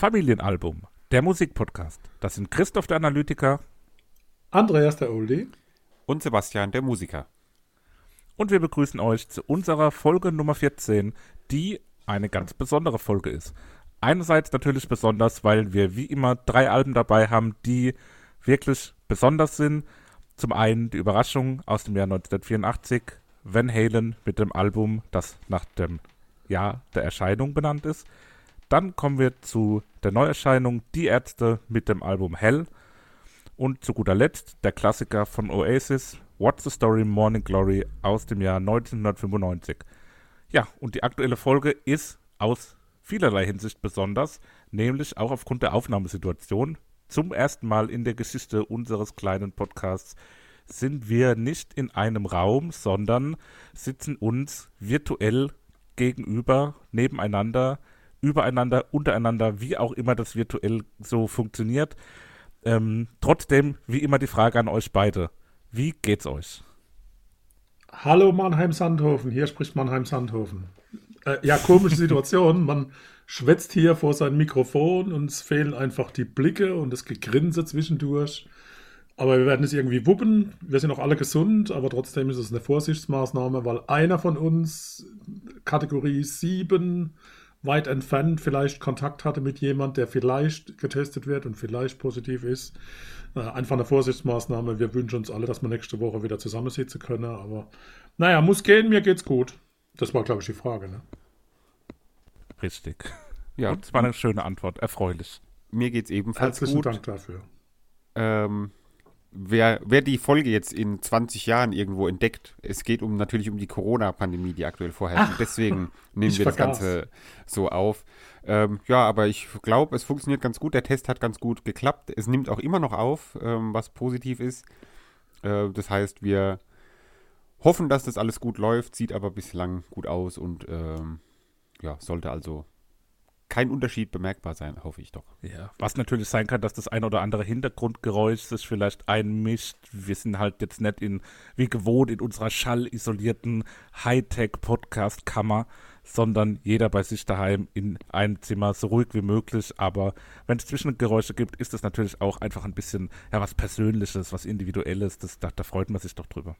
Familienalbum, der Musikpodcast. Das sind Christoph der Analytiker, Andreas der Oldie und Sebastian der Musiker. Und wir begrüßen euch zu unserer Folge Nummer 14, die eine ganz besondere Folge ist. Einerseits natürlich besonders, weil wir wie immer drei Alben dabei haben, die wirklich besonders sind. Zum einen die Überraschung aus dem Jahr 1984, Van Halen mit dem Album, das nach dem Jahr der Erscheinung benannt ist. Dann kommen wir zu der Neuerscheinung Die Ärzte mit dem Album Hell. Und zu guter Letzt der Klassiker von Oasis, What's the Story Morning Glory aus dem Jahr 1995. Ja, und die aktuelle Folge ist aus vielerlei Hinsicht besonders, nämlich auch aufgrund der Aufnahmesituation. Zum ersten Mal in der Geschichte unseres kleinen Podcasts sind wir nicht in einem Raum, sondern sitzen uns virtuell gegenüber, nebeneinander übereinander, untereinander, wie auch immer das virtuell so funktioniert. Ähm, trotzdem, wie immer, die Frage an euch beide. Wie geht's euch? Hallo Mannheim-Sandhofen, hier spricht Mannheim-Sandhofen. Äh, ja, komische Situation. Man schwätzt hier vor sein Mikrofon und es fehlen einfach die Blicke und das Gegrinse zwischendurch. Aber wir werden es irgendwie wuppen. Wir sind auch alle gesund, aber trotzdem ist es eine Vorsichtsmaßnahme, weil einer von uns Kategorie 7 weit entfernt vielleicht Kontakt hatte mit jemand, der vielleicht getestet wird und vielleicht positiv ist. Äh, einfach eine Vorsichtsmaßnahme. Wir wünschen uns alle, dass wir nächste Woche wieder zusammensitzen können. Aber naja, muss gehen, mir geht's gut. Das war, glaube ich, die Frage. Ne? Richtig. Ja, das war eine schöne Antwort. Erfreulich. Mir geht's ebenfalls Herzlichen gut. Dank dafür. Ähm, wer, wer die Folge jetzt in 20 Jahren irgendwo entdeckt, es geht um natürlich um die Corona-Pandemie, die aktuell vorherrscht. Deswegen nehmen wir das vergaß. Ganze so auf. Ähm, ja, aber ich glaube, es funktioniert ganz gut. Der Test hat ganz gut geklappt. Es nimmt auch immer noch auf, ähm, was positiv ist. Äh, das heißt, wir hoffen, dass das alles gut läuft, sieht aber bislang gut aus und ähm, ja, sollte also kein Unterschied bemerkbar sein, hoffe ich doch. Ja, was natürlich sein kann, dass das ein oder andere Hintergrundgeräusch sich vielleicht einmischt. Wir sind halt jetzt nicht in, wie gewohnt, in unserer schallisolierten Hightech-Podcast-Kammer, sondern jeder bei sich daheim in einem Zimmer, so ruhig wie möglich. Aber wenn es Zwischengeräusche gibt, ist das natürlich auch einfach ein bisschen, ja, was Persönliches, was Individuelles. Das, da, da freut man sich doch drüber.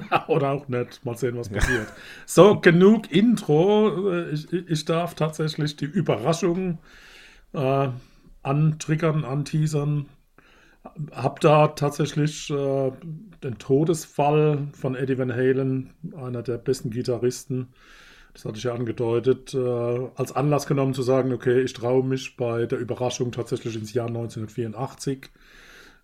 Oder auch nicht. Mal sehen, was passiert. So, genug Intro. Äh, Ich, ich darf tatsächlich die Überraschung äh, antriggern, anteasern. Hab da tatsächlich äh, den Todesfall von Eddie Van Halen, einer der besten Gitarristen, das hatte ich ja angedeutet, äh, als Anlass genommen zu sagen, okay, ich traue mich bei der Überraschung tatsächlich ins Jahr 1984.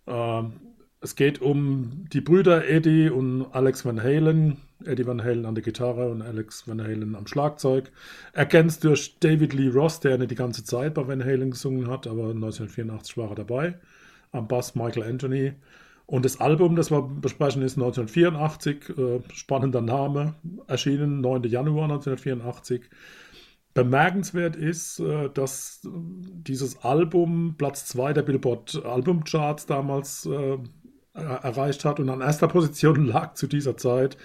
Ähm, es geht um die Brüder Eddie und Alex Van Halen. Eddie Van Halen an der Gitarre und Alex Van Halen am Schlagzeug. Ergänzt durch David Lee Ross, der nicht die ganze Zeit bei Van Halen gesungen hat, aber 1984 war er dabei. Am Bass Michael Anthony. Und das Album, das wir besprechen, ist 1984. Äh, spannender Name. Erschienen 9. Januar 1984. Bemerkenswert ist, äh, dass dieses Album Platz 2 der Billboard Albumcharts damals äh, erreicht hat und an erster Position lag zu dieser Zeit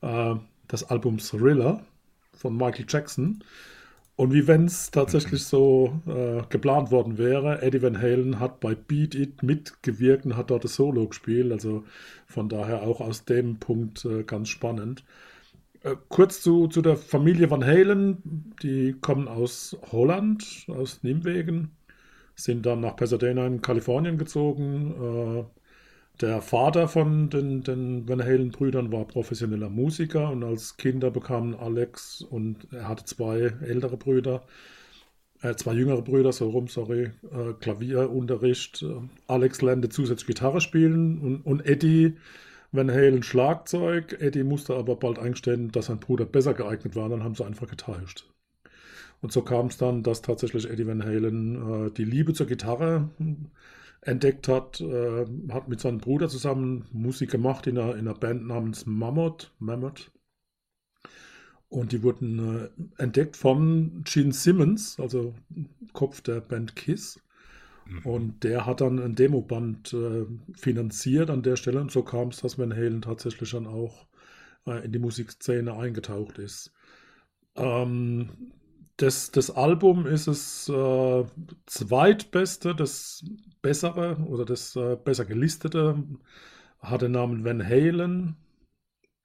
äh, das Album Thriller von Michael Jackson. Und wie wenn es tatsächlich so äh, geplant worden wäre, Eddie Van Halen hat bei Beat It mitgewirkt und hat dort das Solo gespielt. Also von daher auch aus dem Punkt äh, ganz spannend. Äh, kurz zu, zu der Familie Van Halen. Die kommen aus Holland, aus Nimwegen, sind dann nach Pasadena in Kalifornien gezogen. Der Vater von den, den Van Halen-Brüdern war professioneller Musiker und als Kinder bekamen Alex und er hatte zwei ältere Brüder, äh, zwei jüngere Brüder, so rum, sorry, äh, Klavierunterricht. Alex lernte zusätzlich Gitarre spielen und, und Eddie Van Halen Schlagzeug. Eddie musste aber bald eingestehen, dass sein Bruder besser geeignet war, dann haben sie einfach getauscht. Und so kam es dann, dass tatsächlich Eddie Van Halen äh, die Liebe zur Gitarre entdeckt hat, äh, hat mit seinem Bruder zusammen Musik gemacht in einer, in einer Band namens Mammoth. Mammoth. Und die wurden äh, entdeckt von Gene Simmons, also Kopf der Band Kiss. Und der hat dann ein Demoband äh, finanziert an der Stelle. Und so kam es, dass Van Halen tatsächlich dann auch äh, in die Musikszene eingetaucht ist. Ähm, das, das Album ist das äh, zweitbeste, das bessere oder das äh, besser gelistete, hat den Namen Van Halen.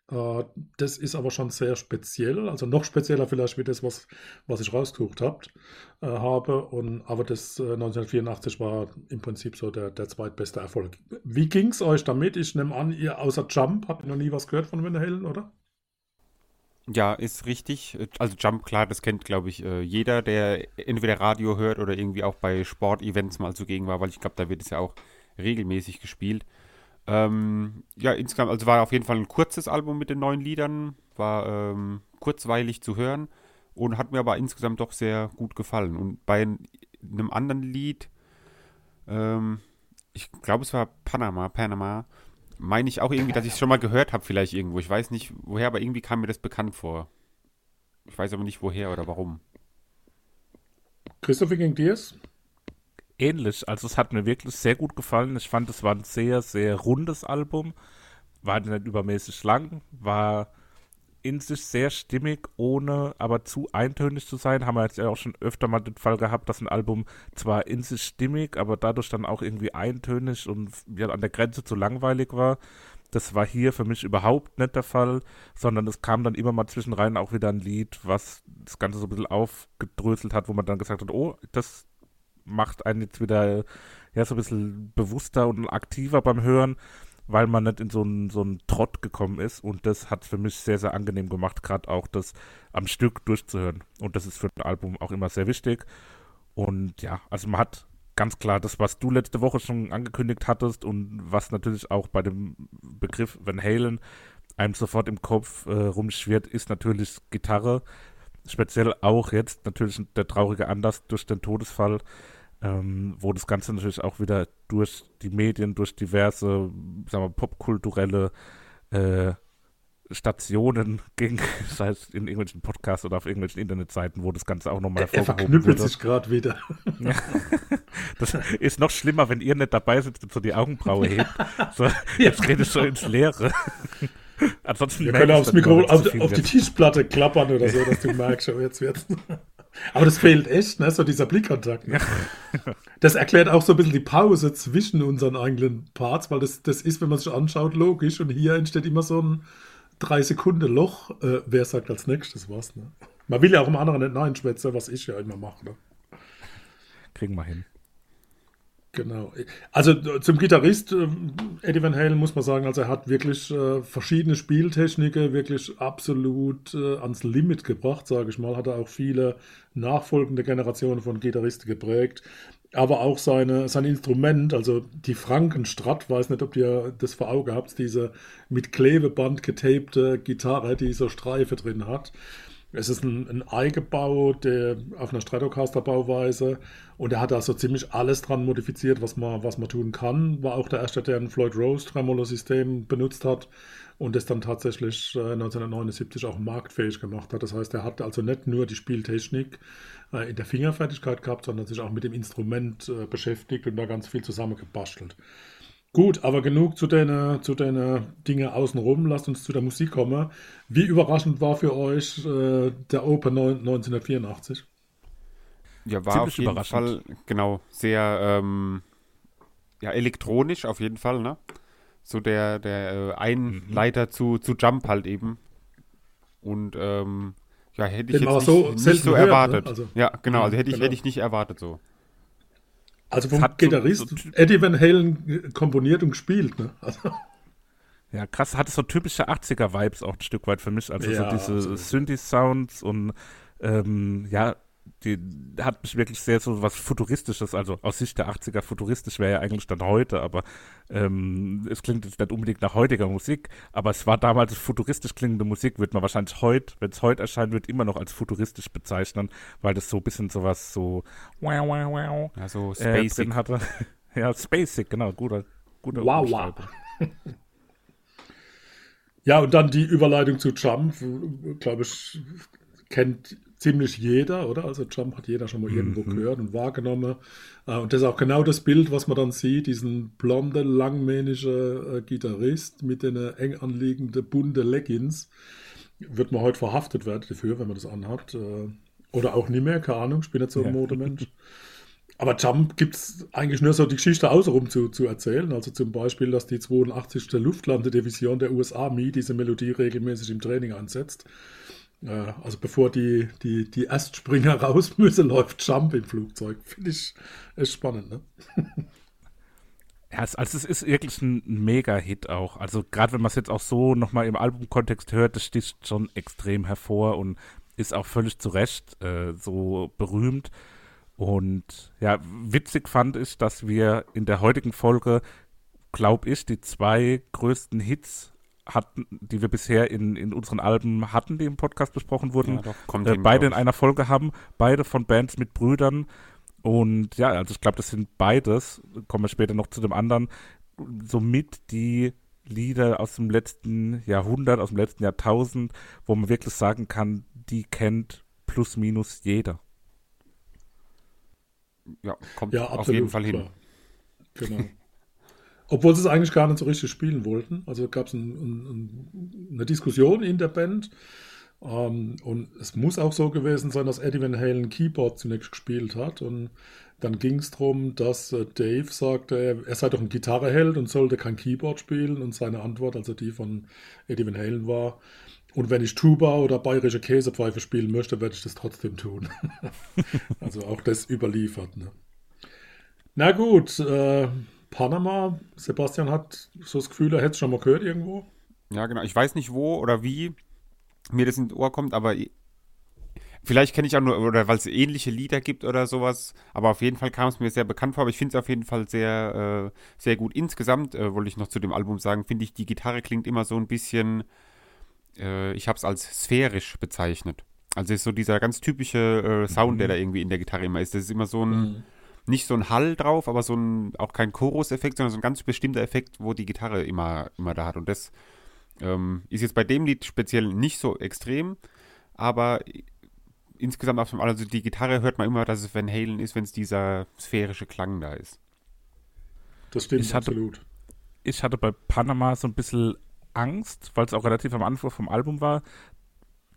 Äh, das ist aber schon sehr speziell, also noch spezieller vielleicht wie das, was, was ich rausgesucht habt, äh, habe. Und, aber das 1984 äh, war im Prinzip so der, der zweitbeste Erfolg. Wie ging es euch damit? Ich nehme an, ihr außer Jump habt noch nie was gehört von Van Halen, oder? Ja, ist richtig. Also Jump, klar, das kennt, glaube ich, jeder, der entweder Radio hört oder irgendwie auch bei Sportevents mal zugegen war, weil ich glaube, da wird es ja auch regelmäßig gespielt. Ähm, ja, insgesamt, also war auf jeden Fall ein kurzes Album mit den neuen Liedern, war ähm, kurzweilig zu hören und hat mir aber insgesamt doch sehr gut gefallen. Und bei einem anderen Lied, ähm, ich glaube, es war Panama, Panama, meine ich auch irgendwie, dass ich es schon mal gehört habe, vielleicht irgendwo. Ich weiß nicht woher, aber irgendwie kam mir das bekannt vor. Ich weiß aber nicht woher oder warum. Christopher gegen dir ähnlich. Also es hat mir wirklich sehr gut gefallen. Ich fand, es war ein sehr, sehr rundes Album. War nicht übermäßig lang, war in sich sehr stimmig, ohne aber zu eintönig zu sein. Haben wir jetzt ja auch schon öfter mal den Fall gehabt, dass ein Album zwar in sich stimmig, aber dadurch dann auch irgendwie eintönig und ja, an der Grenze zu langweilig war. Das war hier für mich überhaupt nicht der Fall, sondern es kam dann immer mal zwischenrein auch wieder ein Lied, was das Ganze so ein bisschen aufgedröselt hat, wo man dann gesagt hat, oh, das, macht einen jetzt wieder ja so ein bisschen bewusster und aktiver beim Hören, weil man nicht in so einen so einen Trott gekommen ist. Und das hat für mich sehr sehr angenehm gemacht, gerade auch das am Stück durchzuhören. Und das ist für ein Album auch immer sehr wichtig. Und ja, also man hat ganz klar das, was du letzte Woche schon angekündigt hattest und was natürlich auch bei dem Begriff Van Halen einem sofort im Kopf äh, rumschwirrt, ist natürlich Gitarre. Speziell auch jetzt natürlich der traurige Anlass durch den Todesfall ähm, wo das Ganze natürlich auch wieder durch die Medien, durch diverse, sagen wir, popkulturelle äh, Stationen ging, sei es in irgendwelchen Podcasts oder auf irgendwelchen Internetseiten, wo das Ganze auch nochmal hervorgehoben Er verknüppelt sich gerade wieder. Ja. Das ist noch schlimmer, wenn ihr nicht dabei sitzt und so die Augenbraue hebt. So, jetzt redest du ins Leere. Ansonsten Wir können aufs Mikro, auf, auf die Tischplatte klappern oder so, dass du merkst, oh, jetzt wird's. Aber das fehlt echt, ne? so dieser Blickkontakt. Ne? Das erklärt auch so ein bisschen die Pause zwischen unseren eigenen Parts, weil das, das ist, wenn man sich anschaut, logisch. Und hier entsteht immer so ein drei Sekunden Loch. Äh, wer sagt als nächstes was? Ne? Man will ja auch im anderen nicht Nein schwätzen, was ich ja immer mache. Ne? Kriegen wir hin. Genau. Also zum Gitarrist äh, Eddie Van Halen muss man sagen, also er hat wirklich äh, verschiedene Spieltechniken wirklich absolut äh, ans Limit gebracht, sage ich mal. Hat er auch viele nachfolgende Generationen von Gitarristen geprägt. Aber auch seine, sein Instrument, also die Frankenstrat, weiß nicht, ob ihr das vor Augen habt, diese mit Klebeband getapte Gitarre, die so Streife drin hat. Es ist ein, ein Eigenbau der, auf einer Stratocaster-Bauweise und er hat da so ziemlich alles dran modifiziert, was man, was man tun kann. War auch der erste, der ein Floyd Rose Tremolo-System benutzt hat und es dann tatsächlich äh, 1979 auch marktfähig gemacht hat. Das heißt, er hat also nicht nur die Spieltechnik äh, in der Fingerfertigkeit gehabt, sondern sich auch mit dem Instrument äh, beschäftigt und da ganz viel zusammengebastelt. Gut, aber genug zu den, zu den Dingen außenrum. Lasst uns zu der Musik kommen. Wie überraschend war für euch äh, der Open 1984? Ja, war Ziemlich auf jeden Fall, genau, sehr ähm, ja, elektronisch auf jeden Fall, ne? So der, der äh, Einleiter mhm. zu, zu Jump halt eben. Und ähm, ja, hätte ich Den jetzt nicht so, nicht so erwartet. ne? also, ja, genau, also hätte ich, genau. hätte ich nicht erwartet so. Also vom Gitarrist so, so Eddie Van Halen komponiert und gespielt, ne? Also. Ja, krass, hat so typische 80er-Vibes auch ein Stück weit für mich. Also ja, so diese Synthi-Sounds und ähm, ja, die hat mich wirklich sehr so was Futuristisches, also aus Sicht der 80er futuristisch wäre ja eigentlich dann heute, aber ähm, es klingt jetzt nicht unbedingt nach heutiger Musik, aber es war damals futuristisch klingende Musik, wird man wahrscheinlich heute, wenn es heute erscheint, wird immer noch als futuristisch bezeichnen, weil das so ein bisschen sowas so wow, wow, wow ja, so äh, drin hatte. ja, spacig, genau, guter, guter Wow, wow. ja, und dann die Überleitung zu Jump, glaube ich, kennt ziemlich jeder, oder? Also Jump hat jeder schon mal irgendwo mhm. gehört und wahrgenommen. Äh, und das ist auch genau das Bild, was man dann sieht, diesen blonde, langmähnige äh, Gitarrist mit den äh, eng anliegenden bunte Leggings. Wird man heute verhaftet werden dafür, wenn man das anhat. Oder auch nie mehr, keine Ahnung, ich bin nicht so ein ja. Modemensch. Aber Jump gibt es eigentlich nur so die Geschichte außenrum zu, zu erzählen. Also zum Beispiel, dass die 82. Luftlandedivision der USA Army diese Melodie regelmäßig im Training ansetzt. Also bevor die, die, die Erstspringer raus müssen, läuft Jump im Flugzeug. Finde ich echt spannend, ne? Also es ist wirklich ein Mega-Hit auch. Also gerade wenn man es jetzt auch so nochmal im Albumkontext hört, das sticht schon extrem hervor und ist auch völlig zu Recht äh, so berühmt. Und ja, witzig fand ich, dass wir in der heutigen Folge, glaube ich, die zwei größten Hits hatten, die wir bisher in, in unseren Alben hatten, die im Podcast besprochen wurden, ja, doch, äh, beide in einer Folge haben, beide von Bands mit Brüdern. Und ja, also ich glaube, das sind beides, kommen wir später noch zu dem anderen, somit die Lieder aus dem letzten Jahrhundert, aus dem letzten Jahrtausend, wo man wirklich sagen kann, die kennt plus minus jeder ja, kommt ja, auf jeden Fall hin. Genau. Obwohl sie es eigentlich gar nicht so richtig spielen wollten. Also gab es ein, ein, eine Diskussion in der Band. Ähm, und es muss auch so gewesen sein, dass Eddie Van Halen Keyboard zunächst gespielt hat. Und dann ging es darum, dass äh, Dave sagte, er sei doch ein Gitarreheld und sollte kein Keyboard spielen. Und seine Antwort, also die von Eddie Van Halen war, und wenn ich Tuba oder bayerische Käsepfeife spielen möchte, werde ich das trotzdem tun. also auch das überliefert. Ne? Na gut, äh, Panama. Sebastian hat so das Gefühl, er hätte es schon mal gehört irgendwo. Ja, genau. Ich weiß nicht wo oder wie mir das ins Ohr kommt, aber vielleicht kenne ich auch nur, oder weil es ähnliche Lieder gibt oder sowas, aber auf jeden Fall kam es mir sehr bekannt vor, aber ich finde es auf jeden Fall sehr, äh, sehr gut. Insgesamt äh, wollte ich noch zu dem Album sagen, finde ich, die Gitarre klingt immer so ein bisschen äh, ich habe es als sphärisch bezeichnet. Also ist so dieser ganz typische äh, Sound, mhm. der da irgendwie in der Gitarre immer ist. Das ist immer so ein, mhm. Nicht so ein Hall drauf, aber so ein, auch kein Chorus-Effekt, sondern so ein ganz bestimmter Effekt, wo die Gitarre immer, immer da hat. Und das ähm, ist jetzt bei dem Lied speziell nicht so extrem, aber insgesamt auf dem also die Gitarre hört man immer, dass es Van Halen ist, wenn es dieser sphärische Klang da ist. Das stimmt ich absolut. ich hatte bei Panama so ein bisschen Angst, weil es auch relativ am Anfang vom Album war,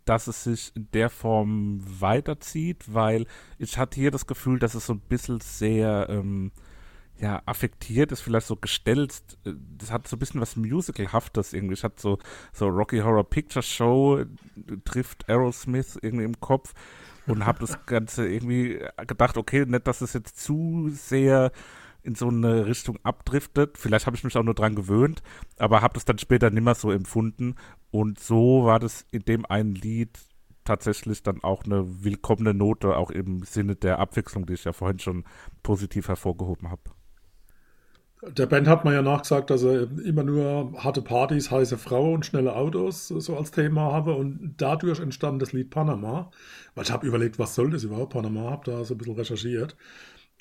dass es sich in der Form weiterzieht, weil ich hatte hier das Gefühl, dass es so ein bisschen sehr ähm, ja, affektiert ist, vielleicht so gestellt. Das hat so ein bisschen was Musicalhaftes irgendwie. Ich hatte so, so Rocky Horror Picture Show, trifft Aerosmith irgendwie im Kopf und habe das Ganze irgendwie gedacht, okay, nicht, dass es jetzt zu sehr in so eine Richtung abdriftet. Vielleicht habe ich mich auch nur dran gewöhnt, aber habe das dann später nicht mehr so empfunden. Und so war das in dem einen Lied tatsächlich dann auch eine willkommene Note, auch im Sinne der Abwechslung, die ich ja vorhin schon positiv hervorgehoben habe. Der Band hat man ja nachgesagt, dass er immer nur harte Partys, heiße Frauen und schnelle Autos so als Thema habe und dadurch entstand das Lied Panama, weil ich habe überlegt, was soll das überhaupt, Panama, habe da so ein bisschen recherchiert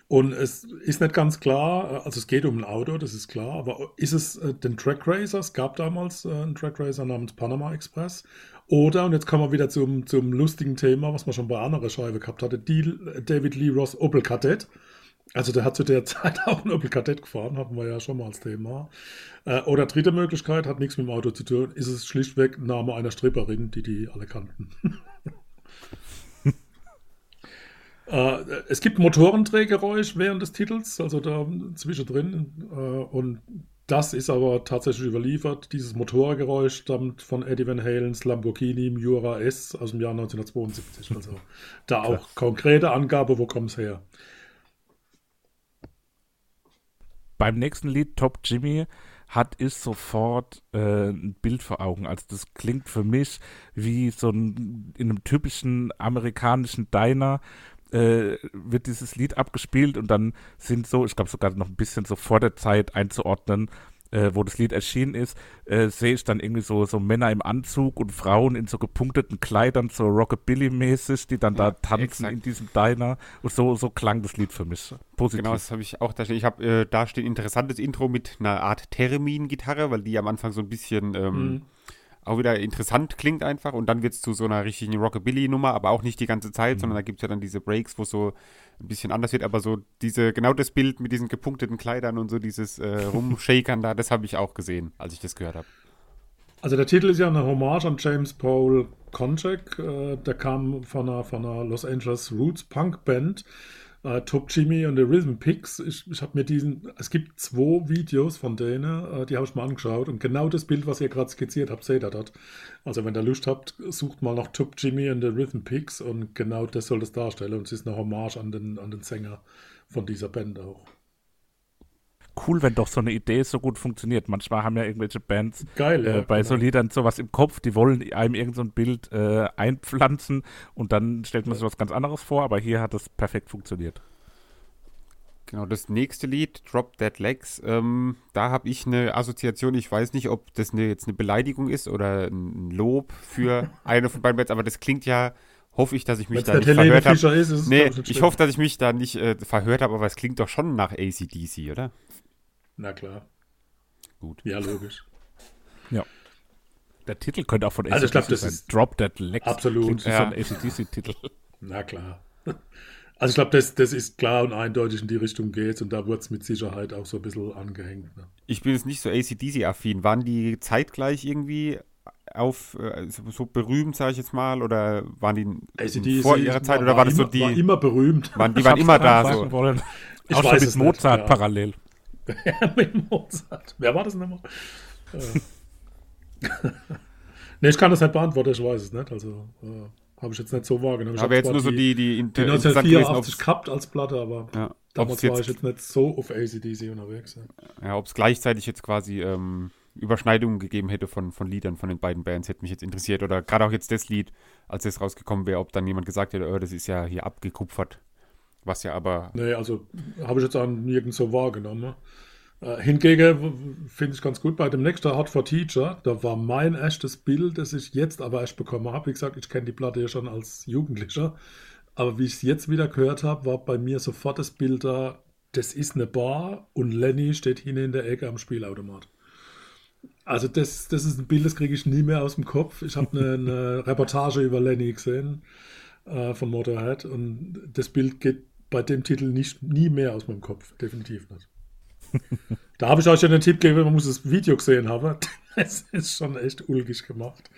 und es ist nicht ganz klar, also es geht um ein Auto, das ist klar, aber ist es äh, den Track Racer? Es gab damals äh, einen Track Racer namens Panama Express. Oder, und jetzt kommen wir wieder zum, zum lustigen Thema, was man schon bei anderer Scheibe gehabt hatte, die David Lee Ross Opel Kadett. Also der hat zu der Zeit auch ein Opel Kadett gefahren, hatten wir ja schon mal als Thema. Äh, oder dritte Möglichkeit, hat nichts mit dem Auto zu tun, ist es schlichtweg Name einer Stripperin, die die alle kannten. Äh, es gibt Motorendrehgeräusch während des Titels, also da zwischendrin. Äh, und das ist aber tatsächlich überliefert. Dieses Motorgeräusch stammt von Eddie Van Halens Lamborghini Miura S aus dem Jahr 1972. Also da auch konkrete Angabe, wo kommt es her. Beim nächsten Lied, Top Jimmy, hat ich sofort äh, ein Bild vor Augen. Also das klingt für mich wie so ein in einem typischen amerikanischen Diner äh, wird dieses Lied abgespielt und dann sind so, ich glaube sogar noch ein bisschen so vor der Zeit einzuordnen, äh, wo das Lied erschienen ist, äh, sehe ich dann irgendwie so, so Männer im Anzug und Frauen in so gepunkteten Kleidern, so Rockabilly-mäßig, die dann ja, da tanzen exakt. in diesem Diner. Und so, so klang das Lied für mich. Positiv. Genau, das habe ich auch da stehen. Ich habe äh, da steht ein interessantes Intro mit einer Art Termin-Gitarre, weil die am Anfang so ein bisschen ähm, mhm auch wieder interessant klingt einfach und dann wird es zu so einer richtigen Rockabilly-Nummer, aber auch nicht die ganze Zeit, mhm. sondern da gibt es ja dann diese Breaks, wo es so ein bisschen anders wird, aber so diese, genau das Bild mit diesen gepunkteten Kleidern und so dieses äh, Rumshakern da, das habe ich auch gesehen, als ich das gehört habe. Also der Titel ist ja eine Hommage an James Paul Konchak. Äh, der kam von einer, von einer Los Angeles Roots Punk Band. Äh, Top Jimmy und the Rhythm Picks. Ich, ich habe mir diesen, es gibt zwei Videos von denen, äh, die habe ich mal angeschaut und genau das Bild, was ihr gerade skizziert habt, seht ihr dort. Also wenn ihr Lust habt, sucht mal nach Top Jimmy und the Rhythm Picks und genau das soll das darstellen und es ist eine Hommage an den, an den Sänger von dieser Band auch cool, wenn doch so eine Idee so gut funktioniert. Manchmal haben ja irgendwelche Bands Geil, äh, ja, bei genau. so Liedern sowas im Kopf, die wollen einem irgend so ein Bild äh, einpflanzen und dann stellt man sich was ganz anderes vor, aber hier hat es perfekt funktioniert. Genau, das nächste Lied, Drop Dead Legs, ähm, da habe ich eine Assoziation. Ich weiß nicht, ob das eine, jetzt eine Beleidigung ist oder ein Lob für eine von beiden Bands, aber das klingt ja, hoffe ich, dass ich mich Wenn's da nicht Helene verhört habe. Nee, ich, hoffe, dass ich mich da nicht äh, verhört habe, aber es klingt doch schon nach ACDC, oder? Na klar. Gut. Ja, logisch. Der Titel könnte auch von Also ich glaub, AC/DC das sein. ist- Drop Dead Legs. Absolut. Ja. so ein ACDC-Titel. Na klar. Also ich glaube, das, das ist klar und eindeutig in die Richtung geht und da wurde es mit Sicherheit auch so ein bisschen angehängt. Ne? Ich bin jetzt nicht so ACDC-affin. Waren die zeitgleich irgendwie auf äh, so, berühmt, sage ich jetzt mal, oder waren die ACDC vor ihrer Zeit oder war, das immer, so die, war immer berühmt. waren, die Ich waren immer da so? Wollen. Ich auch schon weiß mit es nicht, Mozart ja. parallel. mit Mozart. Wer war das? Äh. nee, ich kann das nicht beantworten, ich weiß es nicht. Also äh, habe ich jetzt nicht so wahrgenommen. Ich jetzt nur so die, die, die inter- gewesen, 1984 ob's- gehabt als Platte, aber ja, damals war ich jetzt, nicht so auf ACDC unterwegs. Ja. ja, ob's gleichzeitig jetzt quasi ähm, Überschneidungen gegeben hätte von, von Liedern von den beiden Bands, hätte mich jetzt interessiert. Oder gerade auch jetzt das Lied, als es rausgekommen wäre, ob dann jemand gesagt hätte, oh, das ist ja hier abgekupfert. Was ja aber Nee, also habe ich jetzt auch nirgends so wahrgenommen. Äh, hingegen finde ich ganz gut bei dem nächsten Hot for Teacher, da war mein erstes Bild, das ich jetzt aber erst bekommen habe. Wie gesagt, ich kenne die Platte ja schon als Jugendlicher. Aber wie ich es jetzt wieder gehört habe, war bei mir sofort das Bild da, das ist eine Bar und Lenny steht hinten in der Ecke am Spielautomat. Also das, das ist ein Bild, das kriege ich nie mehr aus dem Kopf. Ich habe eine, eine Reportage über Lenny gesehen äh, von Motorhead und das Bild geht bei dem Titel nicht, nie mehr aus meinem Kopf. Definitiv nicht. da habe ich euch ja den Tipp gegeben, man muss das Video gesehen haben. Es ist schon echt ulkig gemacht.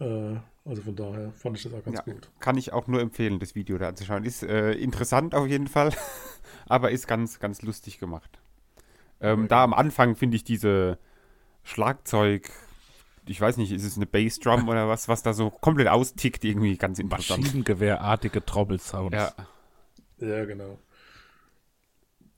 Äh, also von daher fand ich das auch ganz ja, gut. kann ich auch nur empfehlen, das Video da anzuschauen. Ist äh, interessant auf jeden Fall, aber ist ganz, ganz lustig gemacht. Ähm, da am Anfang finde ich diese Schlagzeug, ich weiß nicht, ist es eine Bassdrum oder was, was da so komplett austickt, irgendwie ganz interessant. Maschinengewehrartige Trommel-Sounds. Ja, Ja, genau.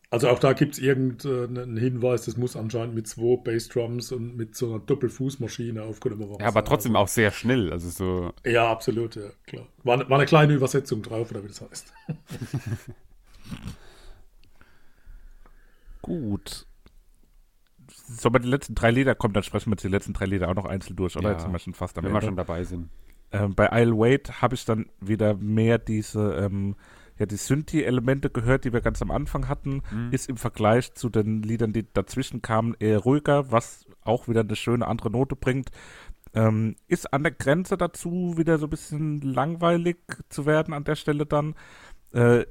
Also auch da gibt es irgendeinen Hinweis, das muss anscheinend mit zwei Bassdrums und mit so einer Doppelfußmaschine aufgenommen worden ja, aber sein. trotzdem auch sehr schnell. Also so, Ja, absolut, ja, klar. War, war eine kleine Übersetzung drauf, oder wie das heißt. Gut. Sobald die letzten drei Lieder kommen, dann sprechen wir jetzt die letzten drei Lieder auch noch einzeln durch, oder? Ja, jetzt sind wir schon fast am wenn wir Ende. schon dabei sind. Ähm, bei Isle Wait habe ich dann wieder mehr diese, ähm, ja, die Synthi-Elemente gehört, die wir ganz am Anfang hatten. Mhm. Ist im Vergleich zu den Liedern, die dazwischen kamen, eher ruhiger, was auch wieder eine schöne andere Note bringt. Ähm, ist an der Grenze dazu wieder so ein bisschen langweilig zu werden an der Stelle dann. Äh,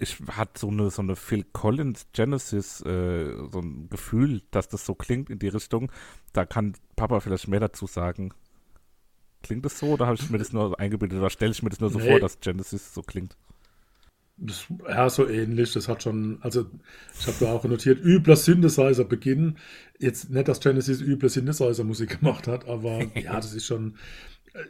ich hatte so eine, so eine Phil Collins Genesis, äh, so ein Gefühl, dass das so klingt in die Richtung. Da kann Papa vielleicht mehr dazu sagen. Klingt das so oder habe ich mir das nur eingebildet oder stelle ich mir das nur so Nee. vor, dass Genesis so klingt? Das, ja, so ähnlich. Das hat schon, also ich habe da auch notiert, übler Synthesizer-Beginn. Jetzt nicht, dass Genesis üble Synthesizer-Musik gemacht hat, aber ja, das ist schon.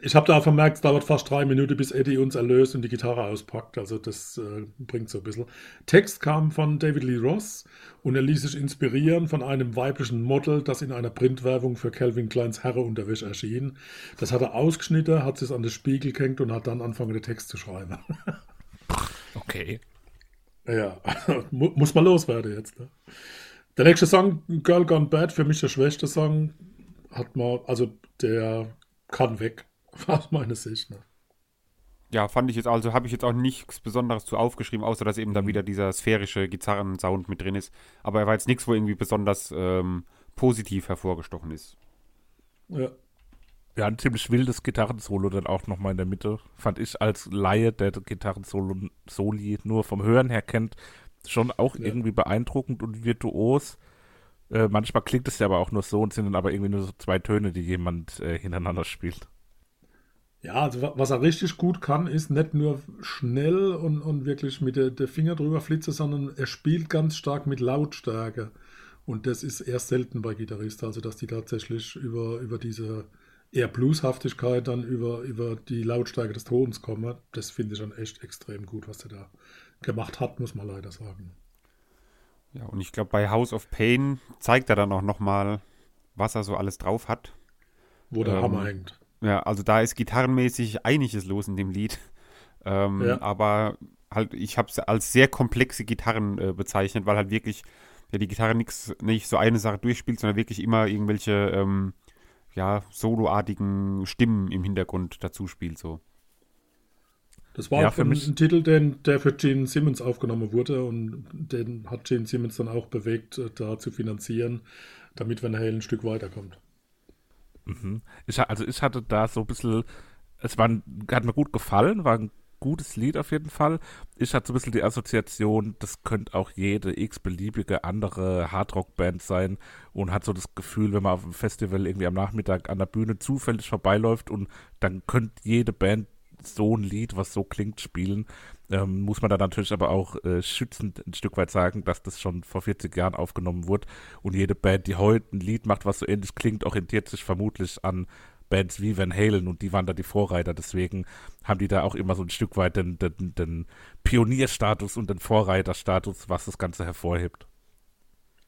Ich habe da auch vermerkt, es dauert fast drei Minuten, bis Eddie uns erlöst und die Gitarre auspackt. Also das äh, bringt so ein bisschen. Text kam von David Lee Ross und er ließ sich inspirieren von einem weiblichen Model, das in einer Printwerbung für Calvin Kleins Herreunterwäsche erschien. Das hat er ausgeschnitten, hat es an den Spiegel gehängt und hat dann angefangen, den Text zu schreiben. Okay. Ja, mu- muss mal loswerden jetzt. Ne? Der nächste Song, Girl Gone Bad, für mich der schwächste Song, hat man, also der kann weg, aus meiner Sicht. Ne? Ja, fand ich jetzt also, habe ich jetzt auch nichts Besonderes zu aufgeschrieben, außer dass eben dann wieder dieser sphärische Gitarrensound mit drin ist. Aber er war jetzt nichts, wo irgendwie besonders ähm, positiv hervorgestochen ist. Ja. Ja, ein ziemlich wildes Gitarrensolo dann auch nochmal in der Mitte. Fand ich als Laie, der Gitarrensolo-Soli nur vom Hören her kennt, schon auch Ja. irgendwie beeindruckend und virtuos. Äh, manchmal klingt es ja aber auch nur so und sind dann aber irgendwie nur so zwei Töne, die jemand äh, hintereinander spielt. Ja, also was er richtig gut kann, ist nicht nur schnell und, und wirklich mit der, der Finger drüber flitze, sondern er spielt ganz stark mit Lautstärke. Und das ist eher selten bei Gitarristen, also dass die tatsächlich über, über diese eher Blueshaftigkeit dann über, über die Lautstärke des Tons kommen. Das finde ich dann echt extrem gut, was er da gemacht hat, muss man leider sagen. Ja, und ich glaube, bei House of Pain zeigt er dann auch nochmal, was er so alles drauf hat. Wo der ähm, Hammer hängt. Ja, also da ist gitarrenmäßig einiges los in dem Lied. Ähm, ja. Aber halt, ich habe es als sehr komplexe Gitarren äh, bezeichnet, weil halt wirklich ja, die Gitarre nix, nicht so eine Sache durchspielt, sondern wirklich immer irgendwelche ähm, ja, soloartigen Stimmen im Hintergrund dazu spielt. So. Das war ja, für mich ein Titel, den, der für Gene Simmons aufgenommen wurde und den hat Gene Simmons dann auch bewegt, äh, da zu finanzieren, damit Van Halen ein Stück weiterkommt. Mhm. Ich, also ich hatte da so ein bisschen, es war, hat mir gut gefallen, war ein gutes Lied auf jeden Fall. Ich hatte so ein bisschen die Assoziation, das könnte auch jede x-beliebige andere Hardrock-Band sein und hat so das Gefühl, wenn man auf einem Festival irgendwie am Nachmittag an der Bühne zufällig vorbeiläuft und dann könnte jede Band so ein Lied, was so klingt, spielen. Ähm, muss man da natürlich aber auch äh, schützend ein Stück weit sagen, dass das schon vor 40 Jahren aufgenommen wurde und jede Band, die heute ein Lied macht, was so ähnlich klingt, orientiert sich vermutlich an Bands wie Van Halen und die waren da die Vorreiter. Deswegen haben die da auch immer so ein Stück weit den, den, den Pionierstatus und den Vorreiterstatus, was das Ganze hervorhebt.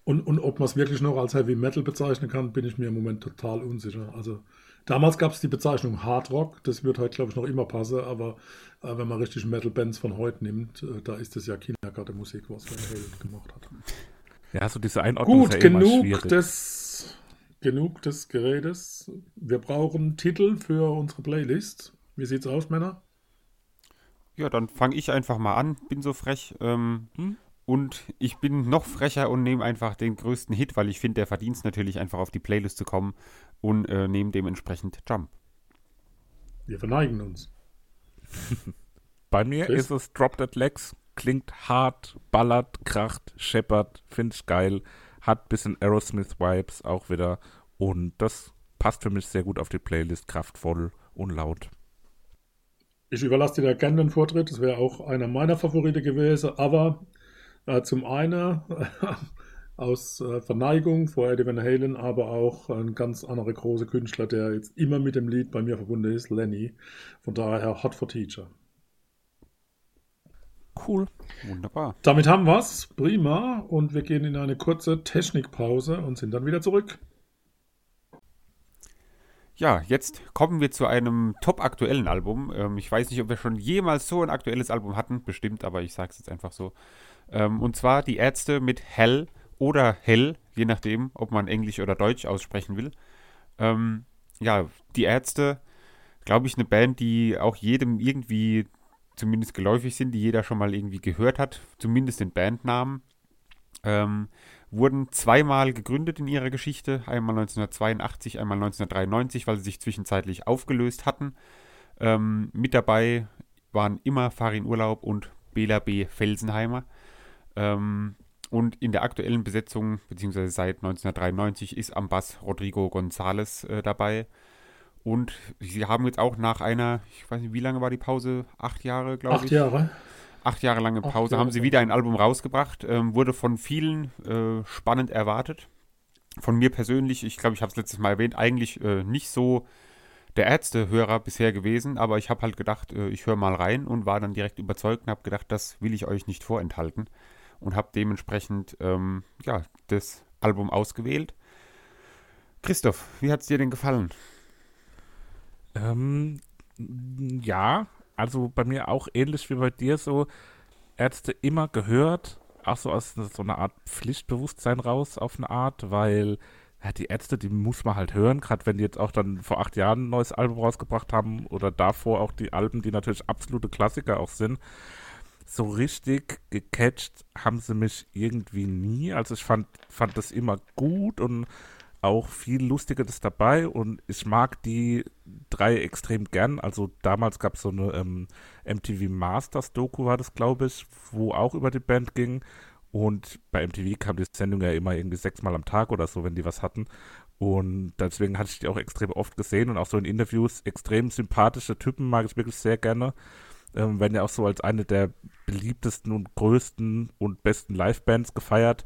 Und, und ob man es wirklich noch als Heavy Metal bezeichnen kann, bin ich mir im Moment total unsicher. Also damals gab es die Bezeichnung Hard Rock, das wird heute, glaube ich, noch immer passen, aber äh, wenn man richtig Metal-Bands von heute nimmt, äh, da ist das ja Kindergartenmusik, was Van Halen gemacht hat. Ja, so diese Einordnung Gut, ist ja genug des genug des Gerätes. Wir brauchen Titel für unsere Playlist. Wie sieht's aus, Männer? Ja, dann fange ich einfach mal an. Bin so frech. Ähm, hm? Und ich bin noch frecher und nehme einfach den größten Hit, weil ich finde, der verdient es natürlich einfach auf die Playlist zu kommen und äh, nehme dementsprechend Jump. Wir verneigen uns. Bei mir Chris? ist es Drop That Legs. Klingt hart, ballert, kracht, scheppert, finde ich geil hat ein bisschen Aerosmith-Vibes auch wieder. Und das passt für mich sehr gut auf die Playlist, kraftvoll und laut. Ich überlasse dir da gerne den Vortritt, das wäre auch einer meiner Favoriten gewesen, aber äh, zum einen aus äh, Verneigung vor Eddie Van Halen, aber auch ein ganz anderer großer Künstler, der jetzt immer mit dem Lied bei mir verbunden ist, Lenny. Von daher Hot for Teacher. Cool. Wunderbar. Damit haben wir es. Prima. Und wir gehen in eine kurze Technikpause und sind dann wieder zurück. Ja, jetzt kommen wir zu einem top aktuellen Album. Ähm, ich weiß nicht, ob wir schon jemals so ein aktuelles Album hatten, bestimmt, aber ich sage es jetzt einfach so. Ähm, und zwar die Ärzte mit Hell oder Hell, je nachdem, ob man Englisch oder Deutsch aussprechen will. Ähm, ja, die Ärzte, glaube ich, eine Band, die auch jedem irgendwie zumindest geläufig sind, die jeder schon mal irgendwie gehört hat, zumindest den Bandnamen. Ähm, wurden zweimal gegründet in ihrer Geschichte, einmal 1982, einmal 1993, weil sie sich zwischenzeitlich aufgelöst hatten. Ähm, mit dabei waren immer Farin Urlaub und Bela B. Felsenheimer. Ähm, und in der aktuellen Besetzung, beziehungsweise seit 1993, ist am Bass Rodrigo González äh, dabei. Und sie haben jetzt auch nach einer, ich weiß nicht, wie lange war die Pause? Acht Jahre, glaube ich. Acht Jahre. Acht Jahre lange Pause Jahre. haben sie wieder ein Album rausgebracht. Ähm, wurde von vielen äh, spannend erwartet. Von mir persönlich, ich glaube, ich habe es letztes Mal erwähnt, eigentlich äh, nicht so der Ärztehörer bisher gewesen, aber ich habe halt gedacht, äh, ich höre mal rein und war dann direkt überzeugt und habe gedacht, das will ich euch nicht vorenthalten und habe dementsprechend ähm, ja, das Album ausgewählt. Christoph, wie hat es dir denn gefallen? Ähm, ja, also bei mir auch ähnlich wie bei dir so Ärzte immer gehört, auch so aus so einer Art Pflichtbewusstsein raus auf eine Art, weil ja, die Ärzte, die muss man halt hören, gerade wenn die jetzt auch dann vor acht Jahren ein neues Album rausgebracht haben oder davor auch die Alben, die natürlich absolute Klassiker auch sind. So richtig gecatcht haben sie mich irgendwie nie. Also ich fand, fand das immer gut und auch viel Lustiges dabei und ich mag die drei extrem gern. Also damals gab es so eine ähm, MTV Masters Doku, war das glaube ich, wo auch über die Band ging. Und bei MTV kam die Sendung ja immer irgendwie sechsmal am Tag oder so, wenn die was hatten. Und deswegen hatte ich die auch extrem oft gesehen und auch so in Interviews extrem sympathische Typen mag ich wirklich sehr gerne. Ähm, werden ja auch so als eine der beliebtesten und größten und besten Live-Bands gefeiert.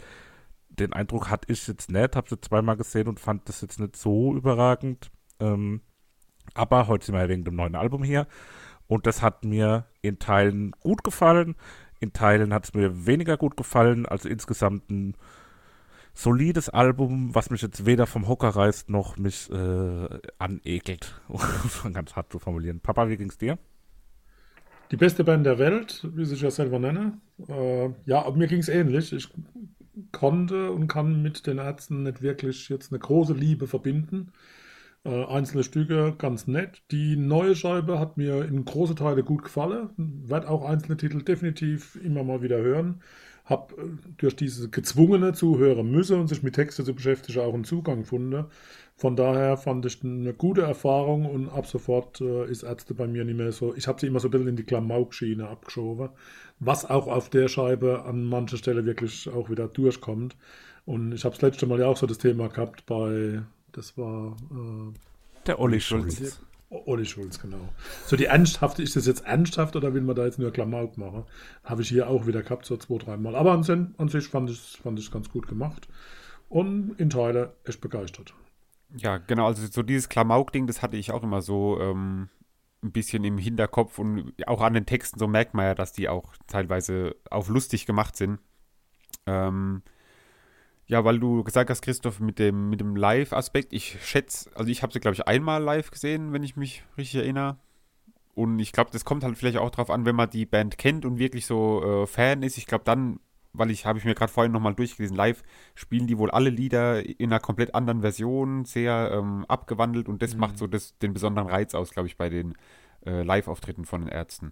Den Eindruck hatte ich jetzt nicht, habe sie zweimal gesehen und fand das jetzt nicht so überragend. Ähm, aber heute sind wir wegen dem neuen Album hier und das hat mir in Teilen gut gefallen. In Teilen hat es mir weniger gut gefallen. Also insgesamt ein solides Album, was mich jetzt weder vom Hocker reißt noch mich äh, anekelt. Um ganz hart zu formulieren. Papa, wie ging's dir? Die beste Band der Welt, wie ich ja selber nenne. Äh, ja, mir ging es ähnlich. Ich konnte und kann mit den Ärzten nicht wirklich jetzt eine große Liebe verbinden. Äh, einzelne Stücke ganz nett. Die neue Scheibe hat mir in große Teile gut gefallen. Werde auch einzelne Titel definitiv immer mal wieder hören. Hab äh, durch diese gezwungene Zuhören müsse und sich mit Texte zu beschäftigen auch einen Zugang gefunden. Von daher fand ich eine gute Erfahrung und ab sofort äh, ist Ärzte bei mir nicht mehr so. Ich habe sie immer so ein bisschen in die Klamauk-Schiene abgeschoben, was auch auf der Scheibe an mancher Stelle wirklich auch wieder durchkommt. Und ich habe das letzte Mal ja auch so das Thema gehabt bei das war äh, der Olli Schulz. Olli Schulz, genau. So die ernsthafte, ist das jetzt ernsthaft oder will man da jetzt nur Klamauk machen? Habe ich hier auch wieder gehabt, so zwei, dreimal. Aber an, an sich fand ich es fand ganz gut gemacht. Und in Teile echt begeistert. Ja, genau, also so dieses Klamauk-Ding, das hatte ich auch immer so ähm, ein bisschen im Hinterkopf und auch an den Texten, so merkt man ja, dass die auch teilweise auf lustig gemacht sind. Ähm, ja, weil du gesagt hast, Christoph, mit dem, mit dem Live-Aspekt, ich schätze, also ich habe sie, glaube ich, einmal live gesehen, wenn ich mich richtig erinnere. Und ich glaube, das kommt halt vielleicht auch darauf an, wenn man die Band kennt und wirklich so äh, Fan ist. Ich glaube, dann, weil ich, habe ich mir gerade vorhin nochmal durchgelesen, live spielen die wohl alle Lieder in einer komplett anderen Version, sehr ähm, abgewandelt und das mhm. macht so das, den besonderen Reiz aus, glaube ich, bei den äh, Live-Auftritten von den Ärzten.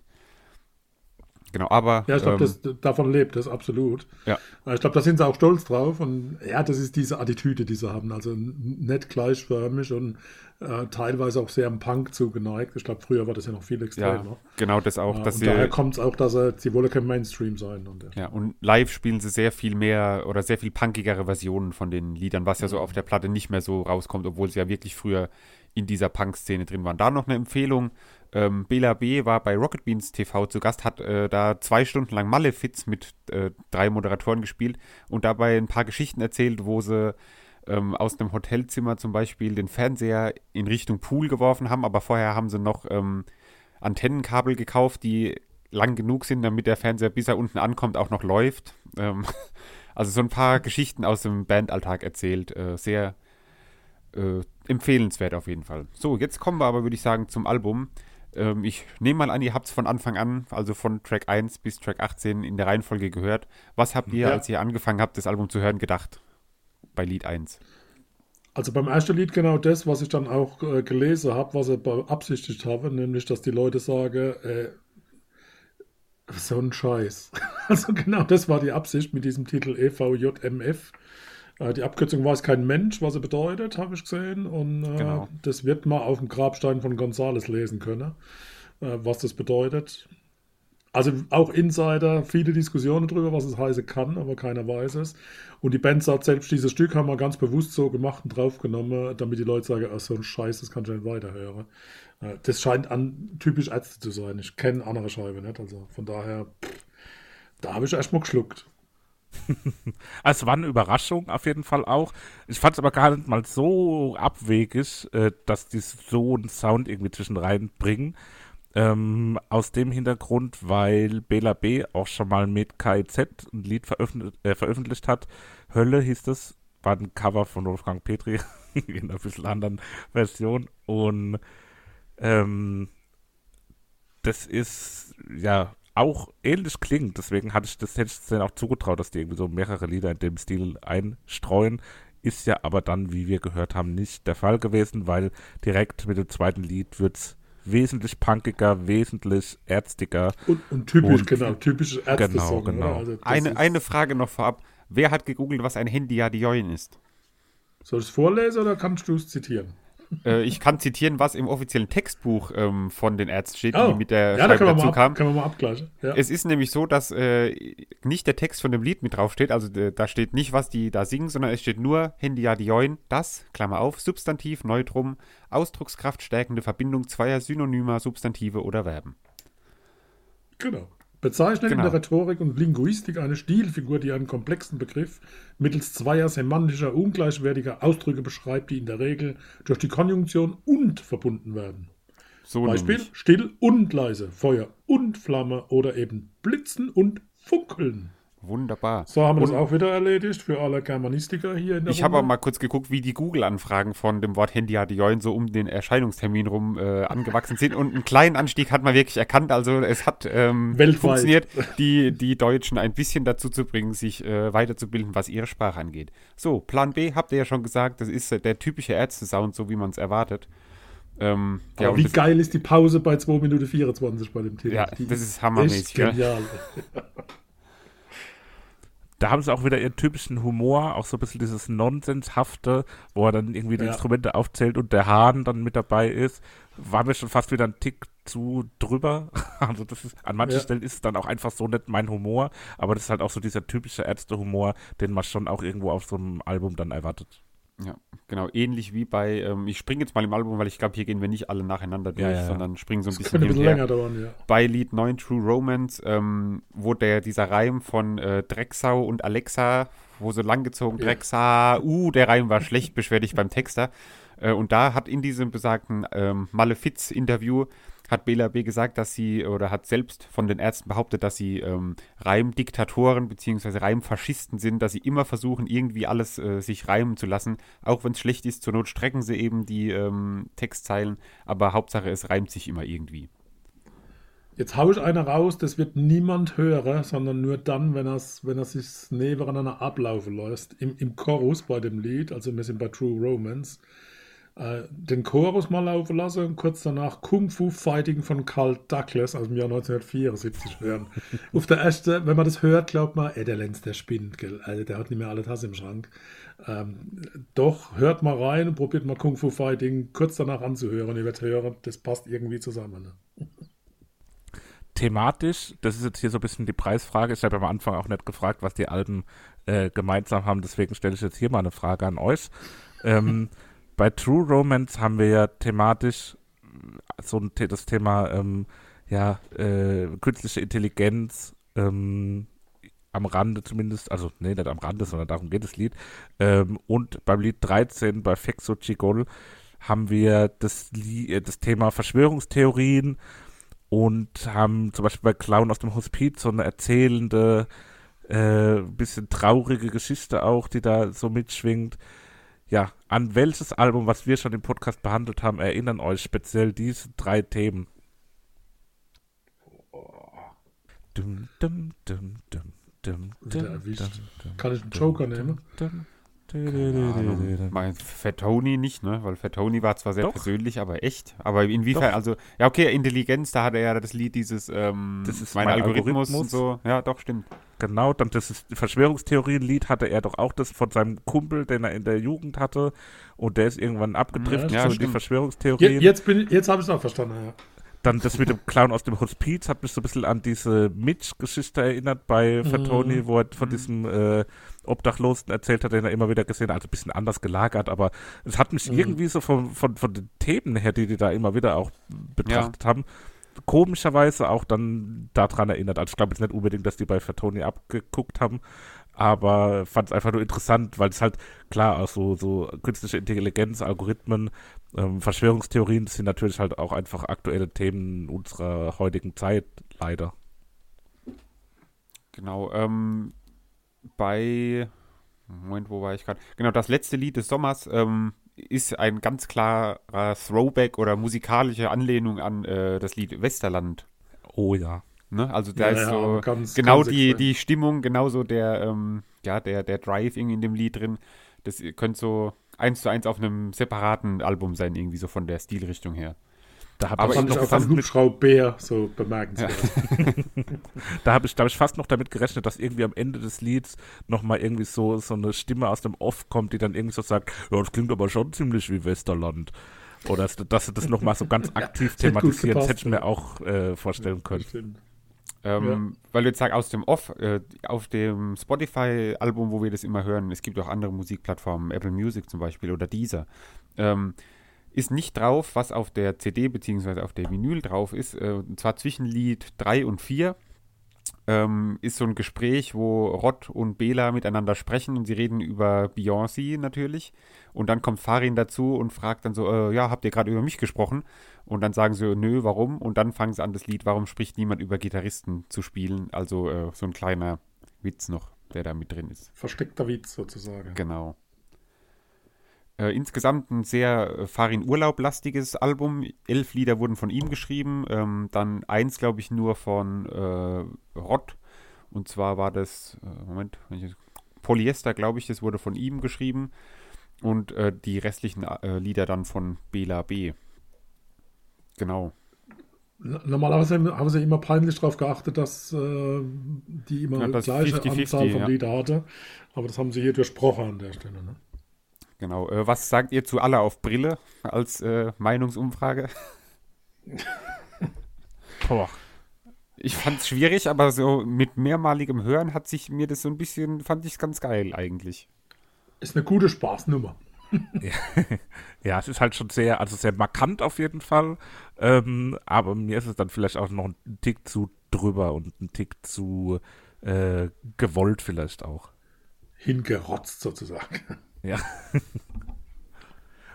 Genau, aber. Ja, ich glaube, ähm, davon lebt das absolut. Ja. Ich glaube, da sind sie auch stolz drauf. Und ja, das ist diese Attitüde, die sie haben. Also nicht gleichförmig und äh, teilweise auch sehr am Punk zugeneigt. Ich glaube, früher war das ja noch viel extremer. Ja, genau, das auch. Äh, dass und sie, daher kommt es auch, dass sie, sie wollen kein Mainstream sein. Und, ja. ja, und live spielen sie sehr viel mehr oder sehr viel punkigere Versionen von den Liedern, was ja so auf der Platte nicht mehr so rauskommt, obwohl sie ja wirklich früher in dieser Punk-Szene drin waren. Da noch eine Empfehlung. Ähm, Bela B. war bei Rocket Beans TV zu Gast, hat äh, da zwei Stunden lang Malefiz mit äh, drei Moderatoren gespielt und dabei ein paar Geschichten erzählt, wo sie ähm, aus einem Hotelzimmer zum Beispiel den Fernseher in Richtung Pool geworfen haben, aber vorher haben sie noch ähm, Antennenkabel gekauft, die lang genug sind, damit der Fernseher, bis er unten ankommt, auch noch läuft. Ähm, also so ein paar Geschichten aus dem Bandalltag erzählt. Äh, sehr äh, empfehlenswert auf jeden Fall. So, jetzt kommen wir aber, würde ich sagen, zum Album. Ähm, ich nehme mal an, ihr habt es von Anfang an, also von Track 1 bis Track 18 in der Reihenfolge gehört. Was habt ihr, ja. als ihr angefangen habt, das Album zu hören, gedacht? Bei Lied 1. Also beim ersten Lied genau das, was ich dann auch äh, gelesen habe, was ich beabsichtigt habe, nämlich, dass die Leute sagen, äh, so ein Scheiß. Also genau das war die Absicht mit diesem Titel EVJMF. Äh, die Abkürzung weiß kein Mensch, was sie bedeutet, habe ich gesehen. Und äh, genau. das wird man auf dem Grabstein von Gonzales lesen können, äh, was das bedeutet. Also auch Insider, viele Diskussionen darüber, was es heißen kann, aber keiner weiß es. Und die Band sagt selbst, dieses Stück haben wir ganz bewusst so gemacht und draufgenommen, damit die Leute sagen, ach so ein Scheiß, das kann ich nicht weiterhören. Äh, das scheint an, typisch Ärzte zu sein. Ich kenne andere Scheibe nicht, also von daher, pff, da habe ich erstmal geschluckt. es war eine Überraschung auf jeden Fall auch. Ich fand es aber gar nicht mal so abwegig, äh, dass die so einen Sound irgendwie zwischen reinbringen. Ähm, aus dem Hintergrund, weil Bela B. auch schon mal mit KIZ ein Lied veröffentlicht, äh, veröffentlicht hat. Hölle hieß das, war ein Cover von Wolfgang Petri in einer bisschen anderen Version. Und ähm, das ist ja auch ähnlich klingt. Deswegen hatte ich das hätte ich denen auch zugetraut, dass die irgendwie so mehrere Lieder in dem Stil einstreuen. Ist ja aber dann, wie wir gehört haben, nicht der Fall gewesen, weil direkt mit dem zweiten Lied wird es wesentlich punkiger, wesentlich ärztiger. Und, und typisch, und, genau, typisch Ärzte Genau, genau. Also eine, eine Frage noch vorab. Wer hat gegoogelt, was ein Handy Handyadion ist? Soll ich es vorlesen oder kannst du es zitieren? Äh, ich kann zitieren, was im offiziellen Textbuch ähm, von den Ärzten steht, Oh. die mit der ja, Scheibe dazu kam. ab, können wir mal abgleichen. Ja. Es ist nämlich so, dass äh, nicht der Text von dem Lied mit draufsteht, also äh, da steht nicht, was die da singen, sondern es steht nur Hendiadioin, das, Klammer auf, Substantiv, Neutrum, Ausdruckskraft stärkende Verbindung zweier synonymer Substantive oder Verben. Genau. Bezeichnet Genau. in der Rhetorik und Linguistik eine Stilfigur, die einen komplexen Begriff mittels zweier semantischer, ungleichwertiger Ausdrücke beschreibt, die in der Regel durch die Konjunktion und verbunden werden. So Beispiel nämlich. still und leise, Feuer und Flamme oder eben blitzen und funkeln. Wunderbar. So haben wir Und- das auch wieder erledigt für alle Germanistiker hier in der Ich habe auch mal kurz geguckt, wie die Google-Anfragen von dem Wort Hendiadioin so um den Erscheinungstermin rum äh, angewachsen sind. Und einen kleinen Anstieg hat man wirklich erkannt. Also es hat ähm, funktioniert, die, die Deutschen ein bisschen dazu zu bringen, sich äh, weiterzubilden, was ihre Sprache angeht. So, Plan B habt ihr ja schon gesagt, das ist äh, der typische Ärzte-Sound, so wie man es erwartet. Ähm, Aber wie geil ist die Pause bei 2 Minuten 24 bei dem Thema? Ja, das ist hammermäßig, Echt ja. Da haben sie auch wieder ihren typischen Humor, auch so ein bisschen dieses Nonsenshafte, wo er dann irgendwie die Ja. Instrumente aufzählt und der Hahn dann mit dabei ist. War mir schon fast wieder ein Tick zu drüber. Also das ist, an manchen Ja. Stellen ist es dann auch einfach so nicht mein Humor, aber das ist halt auch so dieser typische Ärzte-Humor, den man schon auch irgendwo auf so einem Album dann erwartet. Ja, genau, ähnlich wie bei, ähm, ich springe jetzt mal im Album, weil ich glaube, hier gehen wir nicht alle nacheinander durch, Ja, ja, sondern springen so ein Das bisschen könnte ein bisschen länger dauern, ja. bei Lied 9 True Romance, ähm, wo der, dieser Reim von äh, Drecksau und Alexa, wo so langgezogen Ja. Drecksau, uh, der Reim war schlecht, beschwer dich beim Texter. Äh, und da hat in diesem besagten ähm, Malefiz-Interview hat Bela B. gesagt, dass sie, oder hat selbst von den Ärzten behauptet, dass sie ähm, Reimdiktatoren bzw. Reimfaschisten sind, dass sie immer versuchen, irgendwie alles äh, sich reimen zu lassen. Auch wenn es schlecht ist, zur Not strecken sie eben die ähm, Textzeilen, aber Hauptsache, es reimt sich immer irgendwie. Jetzt haue ich eine raus, das wird niemand hören, sondern nur dann, wenn er wenn sich nebeneinander ablaufen lässt. Im, Im Chorus bei dem Lied, also wir sind bei True Romance, äh, den Chorus mal laufen lassen und kurz danach Kung Fu Fighting von Carl Douglas aus dem Jahr 1974 hören. Auf der ersten, wenn man das hört, glaubt man, ey, der Lenz, der spinnt, gell? Also, der hat nicht mehr alle Tasse im Schrank. Ähm, doch, hört mal rein und probiert mal Kung Fu Fighting kurz danach anzuhören. Ihr werdet hören, das passt irgendwie zusammen. Ne? thematisch, das ist jetzt hier so ein bisschen die Preisfrage. Ich habe am Anfang auch nicht gefragt, was die Alben äh, gemeinsam haben, deswegen stelle ich jetzt hier mal eine Frage an euch. Ähm, bei True Romance haben wir ja thematisch äh, so ein, das Thema ähm, ja, äh, künstliche Intelligenz ähm, am Rande zumindest, also nee, nicht am Rande, sondern darum geht das Lied. Ähm, und beim Lied 13 bei Fexo Chigol haben wir das, äh, das Thema Verschwörungstheorien und haben zum Beispiel bei Clown aus dem Hospiz so eine erzählende, äh, bisschen traurige Geschichte auch, die da so mitschwingt. Ja, an welches Album, was wir schon im Podcast behandelt haben, erinnern euch speziell diese drei Themen? Dum, dum, dum, dum, dum, dum, dum, dum, Kann ich einen Joker nehmen? dum. Mein Fettoni nicht, ne? Weil Fettoni war zwar sehr Doch. persönlich, aber echt. Aber inwiefern, Doch. also, ja, okay, Intelligenz, da hat er ja das Lied, dieses, ähm, Das ist mein, mein Algorithmus, und Algorithmus. so. Ja, doch, stimmt. Genau, dann das Verschwörungstheorienlied hatte er doch auch das von seinem Kumpel, den er in der Jugend hatte. Und der ist irgendwann abgedriftet, Ja, so in die stimmt. Verschwörungstheorien. Je, jetzt bin jetzt habe ich es auch verstanden. Ja. Dann das mit dem Clown aus dem Hospiz hat mich so ein bisschen an diese Mitch-Geschichte erinnert bei Mhm. Fatoni, wo er von diesem äh, Obdachlosen erzählt hat, den er immer wieder gesehen hat. Also ein bisschen anders gelagert, aber es hat mich Mhm. irgendwie so von, von, von den Themen her, die die da immer wieder auch betrachtet haben, komischerweise auch dann daran erinnert. Also ich glaube jetzt nicht unbedingt, dass die bei Fatoni abgeguckt haben, aber fand es einfach nur interessant, weil es halt klar auch so, so künstliche Intelligenz, Algorithmen, ähm, Verschwörungstheorien sind natürlich halt auch einfach aktuelle Themen unserer heutigen Zeit, leider. Genau, ähm, bei, Moment, wo war ich gerade? Genau, das letzte Lied des Sommers ähm, ist ein ganz klarer Throwback oder musikalische Anlehnung an äh, das Lied Westerland. Oh ja. Ne? Also da Ja, ist ja, so ganz genau die, konsequent. die Stimmung, genauso der, ähm, ja, der, der Drive irgendwie in dem Lied drin. Das könnte so eins zu eins auf einem separaten Album sein, irgendwie so von der Stilrichtung her. Da habe Aber ich, ich noch auch fast mit, Hubschraubbär so bemerkenswert. da habe ich, da hab ich fast noch damit gerechnet, dass irgendwie am Ende des Lieds nochmal irgendwie so, so eine Stimme aus dem Off kommt, die dann irgendwie so sagt, ja, das klingt aber schon ziemlich wie Westerland. Oder dass, dass du das nochmal so ganz aktiv gut thematisieren, das hätte ich mir ja. auch äh, vorstellen können. Stimmt. Ähm, Weil du jetzt sagst, aus dem Off, äh, auf dem Spotify-Album, wo wir das immer hören, es gibt auch andere Musikplattformen, Apple Music zum Beispiel oder Deezer, ähm, ist nicht drauf, was auf der CD bzw. auf der Vinyl drauf ist. Äh, und zwar zwischen Lied 3 und 4 ähm, ist so ein Gespräch, wo Rod und Bela miteinander sprechen und sie reden über Beyoncé natürlich. Und dann kommt Farin dazu und fragt dann so, äh, ja, habt ihr gerade über mich gesprochen? Und dann sagen sie, nö, warum? Und dann fangen sie an das Lied, warum spricht niemand über Gitarristen zu spielen? Also äh, so ein kleiner Witz noch, der da mit drin ist. Versteckter Witz sozusagen. Genau. Äh, insgesamt ein sehr äh, Farin Urlaub-lastiges Album. Elf Lieder wurden von ihm geschrieben. Ähm, dann eins, glaube ich, nur von äh, Rott. Und zwar war das, äh, Moment, Polyester, glaube ich, das wurde von ihm geschrieben. Und äh, die restlichen Lieder dann von Bela B. Genau. Normalerweise haben sie immer peinlich darauf geachtet, dass äh, die immer Ja, die das gleiche 50-50, Anzahl von ja. Lieder hatte. Aber das haben sie hier durchbrochen an der Stelle. Ne? Genau. Äh, was sagt ihr zu alle auf Brille als äh, Meinungsumfrage? Boah. Ich fand es schwierig, aber so mit mehrmaligem Hören hat sich mir das so ein bisschen, fand ich es ganz geil eigentlich. Ist eine gute Spaßnummer. Ja, es ist halt schon sehr, also sehr markant auf jeden Fall. Ähm, aber mir ist es dann vielleicht auch noch ein Tick zu drüber und ein Tick zu äh, gewollt vielleicht auch. Hingerotzt sozusagen. Ja.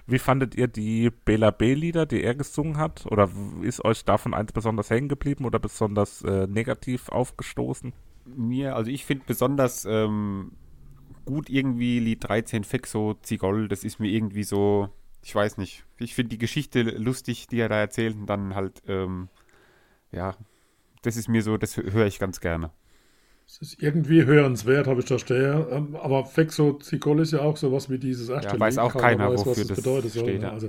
Wie fandet ihr die Bela B-Lieder, die er gesungen hat? Oder ist euch davon eins besonders hängen geblieben oder besonders äh, negativ aufgestoßen? Mir, also ich finde besonders ähm, gut irgendwie Lied 13 Fexo Zigol, das ist mir irgendwie so, ich weiß nicht, ich finde die Geschichte lustig, die er da erzählt und dann halt, ähm, ja, das ist mir so, das höre ich ganz gerne. Es ist irgendwie hörenswert, habe ich da stehen. Ähm, aber Fexo Zikol ist ja auch sowas wie dieses erste Ja, weiß auch Keiner weiß, was wofür das soll. steht, ne? ja. Also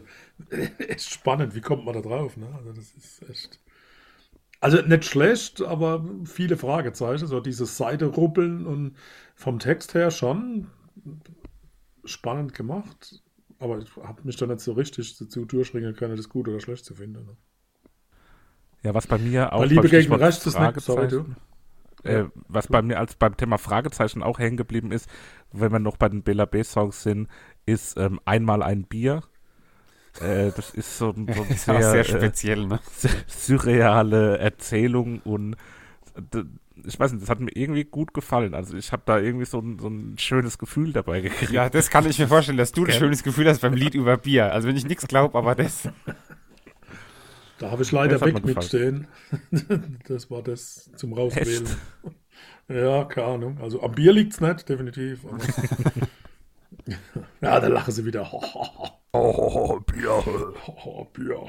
echt spannend, wie kommt man da drauf? Ne? Also das ist echt. Also nicht schlecht, aber viele Fragezeichen. So dieses Seite-Ruppeln und vom Text her schon spannend gemacht. Aber ich habe mich da nicht so richtig dazu durchringen können, das gut oder schlecht zu finden. Ne? Ja, was bei mir auch Bei Liebe gegen Rechts ist nicht, sorry, Fragezeichen- äh, was bei mir als beim Thema Fragezeichen auch hängen geblieben ist, wenn wir noch bei den Bela B-Songs sind, ist ähm, einmal ein Bier. Äh, das ist so, ein- so ein sehr, sehr äh, speziell, ne? surreale Erzählung und ich weiß nicht, das hat mir irgendwie gut gefallen. Also ich habe da irgendwie so ein, so ein schönes Gefühl dabei gekriegt. Ja, das kann ich mir vorstellen, dass du ein Gell? schönes Gefühl hast beim Lied über Bier. Also wenn ich nichts glaube, aber das. Da habe ich leider mir Beck mitstehen. das war das zum Rauswählen. Ja, keine Ahnung. Also am Bier liegt es nicht, definitiv. Ja, da lachen sie wieder. Oh, Bier. Oh, Bier.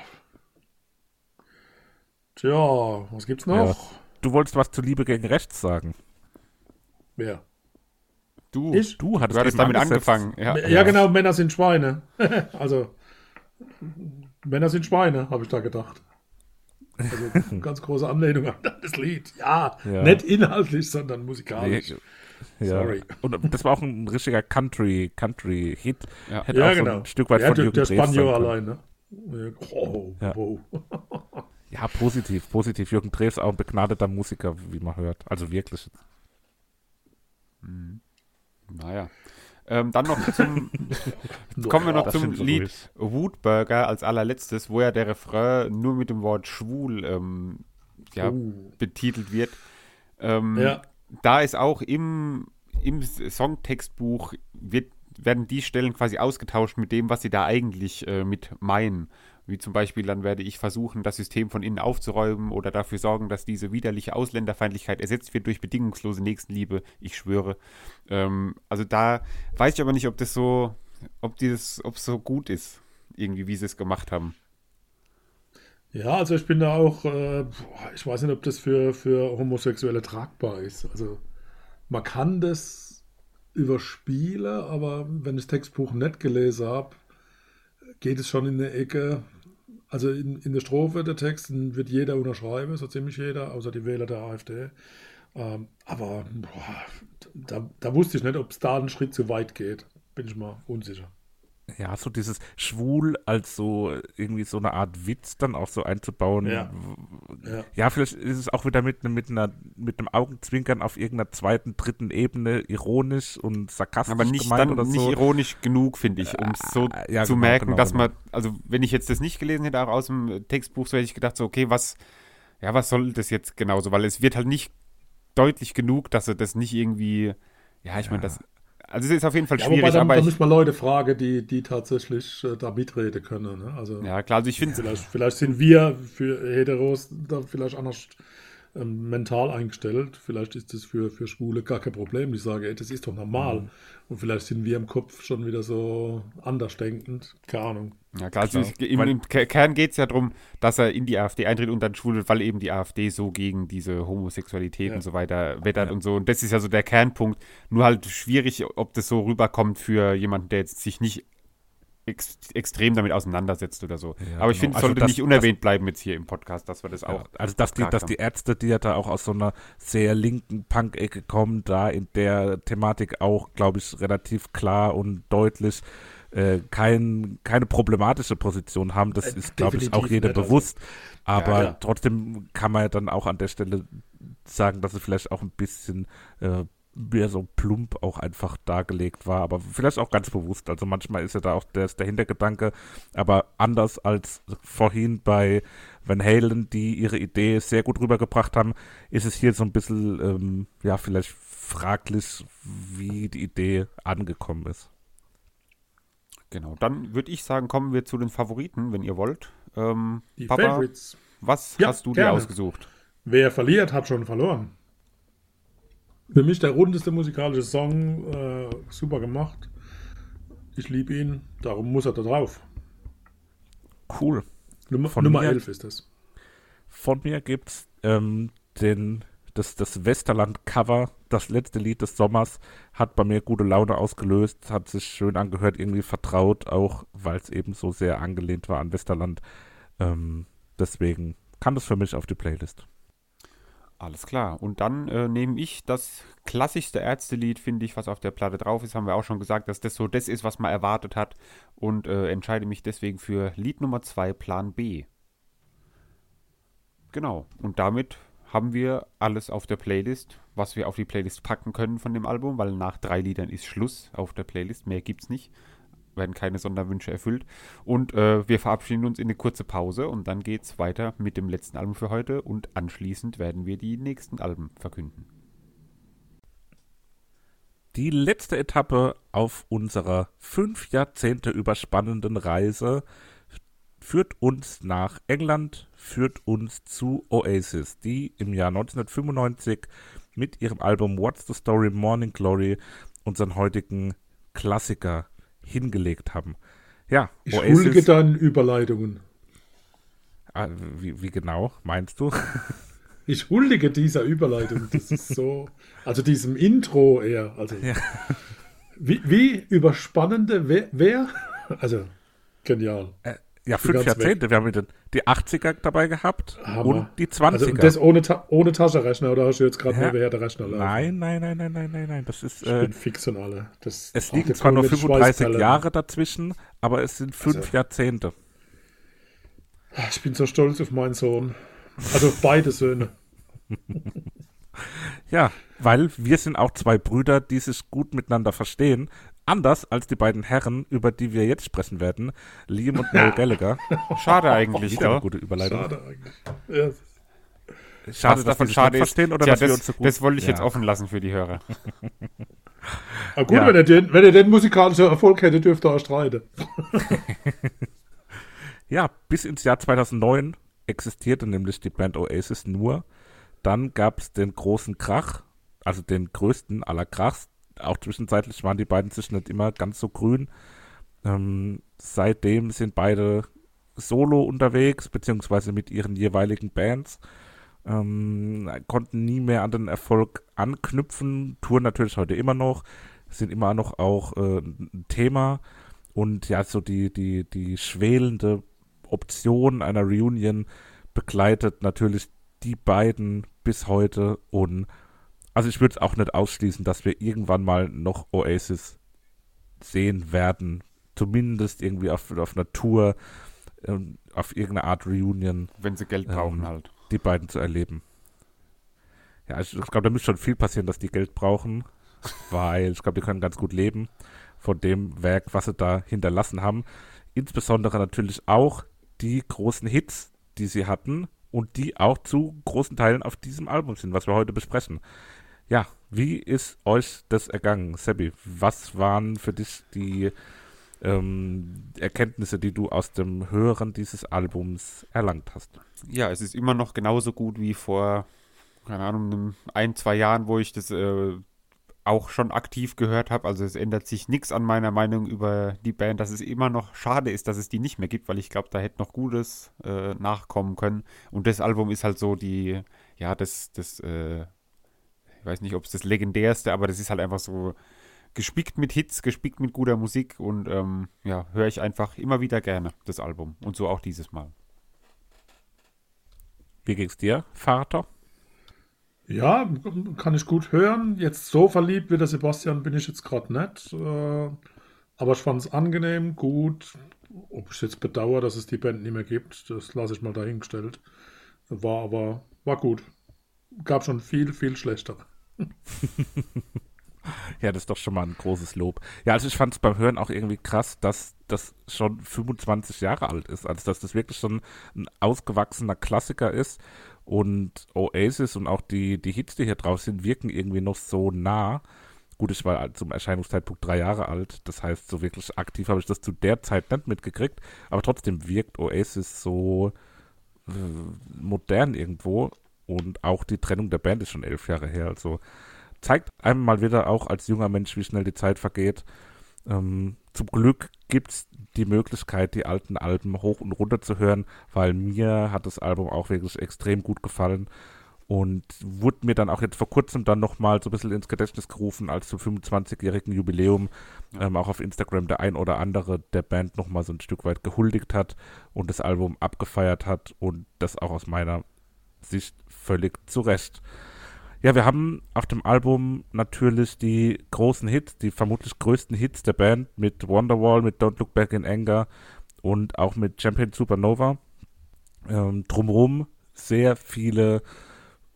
Tja, was gibt's noch? Du wolltest was zu Liebe gegen Rechts sagen. Wer? Du, Ich? Du hattest, du hattest damit angefangen. Ja, Ja, genau, Männer sind Schweine. also, Männer sind Schweine, habe ich da gedacht. Also, ganz große Anlehnung an das Lied. Ja, Ja. nicht inhaltlich, sondern Nee, musikalisch. ja. Sorry. Und das war auch ein richtiger Country, Country Hit. Ja. Hätte Ja, auch so genau. ein Stück weit ja, von der, Jürgen der Spanier allein, ne? Oh, Ja. wow. Ja, positiv, positiv. Jürgen Drews auch ein begnadeter Musiker, wie man hört. Also wirklich. Naja. Ähm, dann noch zum, kommen wir noch das zum Lied ruhig. Woodburger als allerletztes, wo ja der Refrain nur mit dem Wort schwul ähm, ja, Uh. betitelt wird. Ähm, Ja. Da ist auch im, im Songtextbuch wird, werden die Stellen quasi ausgetauscht mit dem, was sie da eigentlich äh, mit meinen. Wie zum Beispiel, dann werde ich versuchen, das System von innen aufzuräumen oder dafür sorgen, dass diese widerliche Ausländerfeindlichkeit ersetzt wird durch bedingungslose Nächstenliebe. Ich schwöre. Ähm, also da weiß ich aber nicht, ob das so, ob dieses, ob so gut ist, irgendwie, wie sie es gemacht haben. Ja, also ich bin da auch, äh, ich weiß nicht, ob das für, für Homosexuelle tragbar ist. Also man kann das überspielen, aber wenn ich das Textbuch nicht gelesen habe, geht es schon in eine Ecke. Also in, in der Strophe der Texten wird jeder unterschreiben, so ziemlich jeder, außer die Wähler der AfD. Ähm, aber boah, da, da wusste ich nicht, ob es da einen Schritt zu weit geht. Bin ich mal unsicher. Ja, so dieses Schwul als so irgendwie so eine Art Witz dann auch so einzubauen. Ja. Ja, Ja. vielleicht ist es auch wieder mit, mit, einer, mit einem Augenzwinkern auf irgendeiner zweiten, dritten Ebene ironisch und sarkastisch Aber nicht gemeint dann oder nicht so. ironisch genug, finde ich, um es so Äh, ja, zu genau, merken, genau, dass genau. man, also wenn ich jetzt das nicht gelesen hätte, auch aus dem Textbuch, so hätte ich gedacht, so, okay, was, ja, was soll das jetzt genauso? Weil es wird halt nicht deutlich genug, dass er das nicht irgendwie, ja, ich meine, das, also es ist auf jeden Fall Ja, wobei schwierig, dann, aber dann ich, müssen wir Leute fragen, die, die tatsächlich äh, da mitreden können. Ne? Also ja, klar, also ich finde, vielleicht, vielleicht sind wir für Heteros da vielleicht anders ähm, mental eingestellt. Vielleicht ist das für, für Schwule gar kein Problem. Die sagen, ey, das ist doch normal. Mhm. Und vielleicht sind wir im Kopf schon wieder so anders denkend. Keine Ahnung. Ja, klar, also im, im Ke- Kern geht es ja darum, dass er in die AfD eintritt und dann schwul wird, weil eben die AfD so gegen diese Homosexualität Ja. und so weiter wettert und so. Und das ist ja so der Kernpunkt. Nur halt schwierig, ob das so rüberkommt für jemanden, der jetzt sich nicht ex extrem damit auseinandersetzt oder so. Ja, Aber ich genau. finde, es Also sollte das- nicht unerwähnt bleiben jetzt hier im Podcast, dass wir das Ja, auch. also dass die, dass die Ärzte, die ja da auch aus so einer sehr linken Punk-Ecke kommen, da in der Thematik auch, glaube ich, relativ klar und deutlich äh, kein, keine problematische Position haben. Das Äh, ist, glaube ich, auch nicht, also. bewusst. Aber ja. trotzdem kann man ja dann auch an der Stelle sagen, dass es vielleicht auch ein bisschen äh, mehr so plump auch einfach dargelegt war, aber vielleicht auch ganz bewusst. Also manchmal ist ja da auch der, der Hintergedanke, aber anders als vorhin bei Van Halen, die ihre Idee sehr gut rübergebracht haben, ist es hier so ein bisschen, ähm, ja, vielleicht fraglich, wie die Idee angekommen ist. Genau. Dann würde ich sagen, kommen wir zu den Favoriten, wenn ihr wollt. Ähm, Die Papa, Favorites. was Ja, hast du dir gerne. ausgesucht? Wer verliert, hat schon verloren. Für mich der rundeste musikalische Song, äh, super gemacht. Ich liebe ihn, darum muss er da drauf. Cool. Nummer, Von Nummer mir- 11 ist das. Von mir gibt's ähm, den, das, das Westerland-Cover, das letzte Lied des Sommers, hat bei mir gute Laune ausgelöst, hat sich schön angehört, irgendwie vertraut, auch weil es eben so sehr angelehnt war an Westerland. Ähm, deswegen kann das für mich auf die Playlist. Alles klar. Und dann äh, nehme ich das klassischste Ärztelied, finde ich, was auf der Platte drauf ist. Haben wir auch schon gesagt, dass das so das ist, was man erwartet hat. Und äh, entscheide mich deswegen für Lied Nummer 2, Plan B. Genau. Und damit haben wir alles auf der Playlist, was wir auf die Playlist packen können von dem Album, weil nach drei Liedern ist Schluss auf der Playlist. Mehr gibt's nicht. Werden keine Sonderwünsche erfüllt. Und äh, wir verabschieden uns in eine kurze Pause und dann geht's weiter mit dem letzten Album für heute und anschließend werden wir die nächsten Alben verkünden. Die letzte Etappe auf unserer fünf Jahrzehnte überspannenden Reise führt uns nach England, führt uns zu Oasis, die im Jahr 1995 mit ihrem Album What's the Story Morning Glory unseren heutigen Klassiker hingelegt haben. Ja, Ich huldige Oasis. deinen Überleitungen. Ah, wie, wie genau meinst du? Ich huldige dieser Überleitung. Das ist so, also diesem Intro eher. Also, Ja. wie, wie überspannende, wer, wer? Also, genial. Äh, ja, bin fünf Jahrzehnte. Wir haben die 80er dabei gehabt Hammer. und die 20er. Also, und das ohne, Ta ohne Taschenrechner oder hast du jetzt gerade Ja. nebenher den Rechner laufen? Nein, nein, nein, nein, nein, nein, nein. Das ist, Ich äh, bin fix und alle. Das, es liegen zwar nur kommen jetzt 35 Schweißperlen. Jahre dazwischen, aber es sind fünf Also- Jahrzehnte. Ah, Ich bin so stolz auf meinen Sohn. Also auf beide Söhne. Ja, weil wir sind auch zwei Brüder, die sich gut miteinander verstehen. Anders als die beiden Herren, über die wir jetzt sprechen werden, Liam und Noel Gallagher. Schade eigentlich, Wieder eine gute Überleitung. Schade eigentlich. Ja. Schade, Was dass davon schade nicht ist. verstehen oder Tja, dass wir das, uns so gut... das wollte ich jetzt Ja. offen lassen für die Hörer. Aber gut, Ja. wenn, er den, wenn er den musikalischen Erfolg hätte, dürfte er streiten. Ja, bis ins Jahr 2009 existierte nämlich die Band Oasis nur. Dann gab es den großen Krach, also den größten aller Krachs. Auch zwischenzeitlich waren die beiden sich nicht immer ganz so grün. Ähm, seitdem sind beide solo unterwegs, beziehungsweise mit ihren jeweiligen Bands. Ähm, konnten nie mehr an den Erfolg anknüpfen, touren natürlich heute immer noch, sind immer noch auch äh, ein Thema. Und ja, so die, die, die schwelende Option einer Reunion begleitet natürlich die beiden bis heute. Und also ich würde es auch nicht ausschließen, dass wir irgendwann mal noch Oasis sehen werden. zumindest irgendwie auf, auf einer Tour, ähm, auf irgendeine Art Reunion. Wenn sie Geld brauchen ähm, halt. Die beiden zu erleben. Ja, ich, ich glaube, da müsste schon viel passieren, dass die Geld brauchen, weil ich glaube, die können ganz gut leben von dem Werk, was sie da hinterlassen haben. Insbesondere natürlich auch die großen Hits, die sie hatten und die auch zu großen Teilen auf diesem Album sind, was wir heute besprechen. Ja, wie ist euch das ergangen, Sebi? Was waren für dich die ähm, Erkenntnisse, die du aus dem Hören dieses Albums erlangt hast? Ja, es ist immer noch genauso gut wie vor, keine Ahnung, ein, zwei Jahren, wo ich das äh, auch schon aktiv gehört habe. Also es ändert sich nichts an meiner Meinung über die Band, dass es immer noch schade ist, dass es die nicht mehr gibt, weil ich glaube, da hätte noch Gutes äh, nachkommen können. Und das Album ist halt so die, ja, das, das, äh, ich weiß nicht, ob es das legendärste, aber das ist halt einfach so gespickt mit Hits, gespickt mit guter Musik und ähm, ja, höre ich einfach immer wieder gerne das Album. Und so auch dieses Mal. Wie ging's dir, Vater? Ja, kann ich gut hören. Jetzt so verliebt wie der Sebastian bin ich jetzt gerade nicht. Äh, aber ich fand es angenehm, gut. Ob ich jetzt bedauere, dass es die Band nicht mehr gibt, das lasse ich mal dahingestellt. War aber, war gut. Gab schon viel, viel schlechtere. ja, das ist doch schon mal ein großes Lob. Ja, also ich fand es beim Hören auch irgendwie krass, dass das schon 25 Jahre alt ist. Also dass das wirklich schon ein ausgewachsener Klassiker ist und Oasis und auch die, die Hits, die hier drauf sind, wirken irgendwie noch so nah. Gut, ich war zum Erscheinungszeitpunkt drei Jahre alt, das heißt, so wirklich aktiv habe ich das zu der Zeit nicht mitgekriegt, aber trotzdem wirkt Oasis so äh, modern irgendwo und auch die Trennung der Band ist schon elf Jahre her, also zeigt einem mal wieder auch als junger Mensch, wie schnell die Zeit vergeht. Ähm, zum Glück gibt es die Möglichkeit, die alten Alben hoch und runter zu hören, weil mir hat das Album auch wirklich extrem gut gefallen und wurde mir dann auch jetzt vor kurzem dann nochmal so ein bisschen ins Gedächtnis gerufen, als zum 25-jährigen Jubiläum ähm, auch auf Instagram der ein oder andere der Band nochmal so ein Stück weit gehuldigt hat und das Album abgefeiert hat und das auch aus meiner Sicht völlig zu Recht. Ja, wir haben auf dem Album natürlich die großen Hits, die vermutlich größten Hits der Band mit Wonderwall, mit Don't Look Back in Anger und auch mit Champion Supernova. Ähm, drumherum sehr viele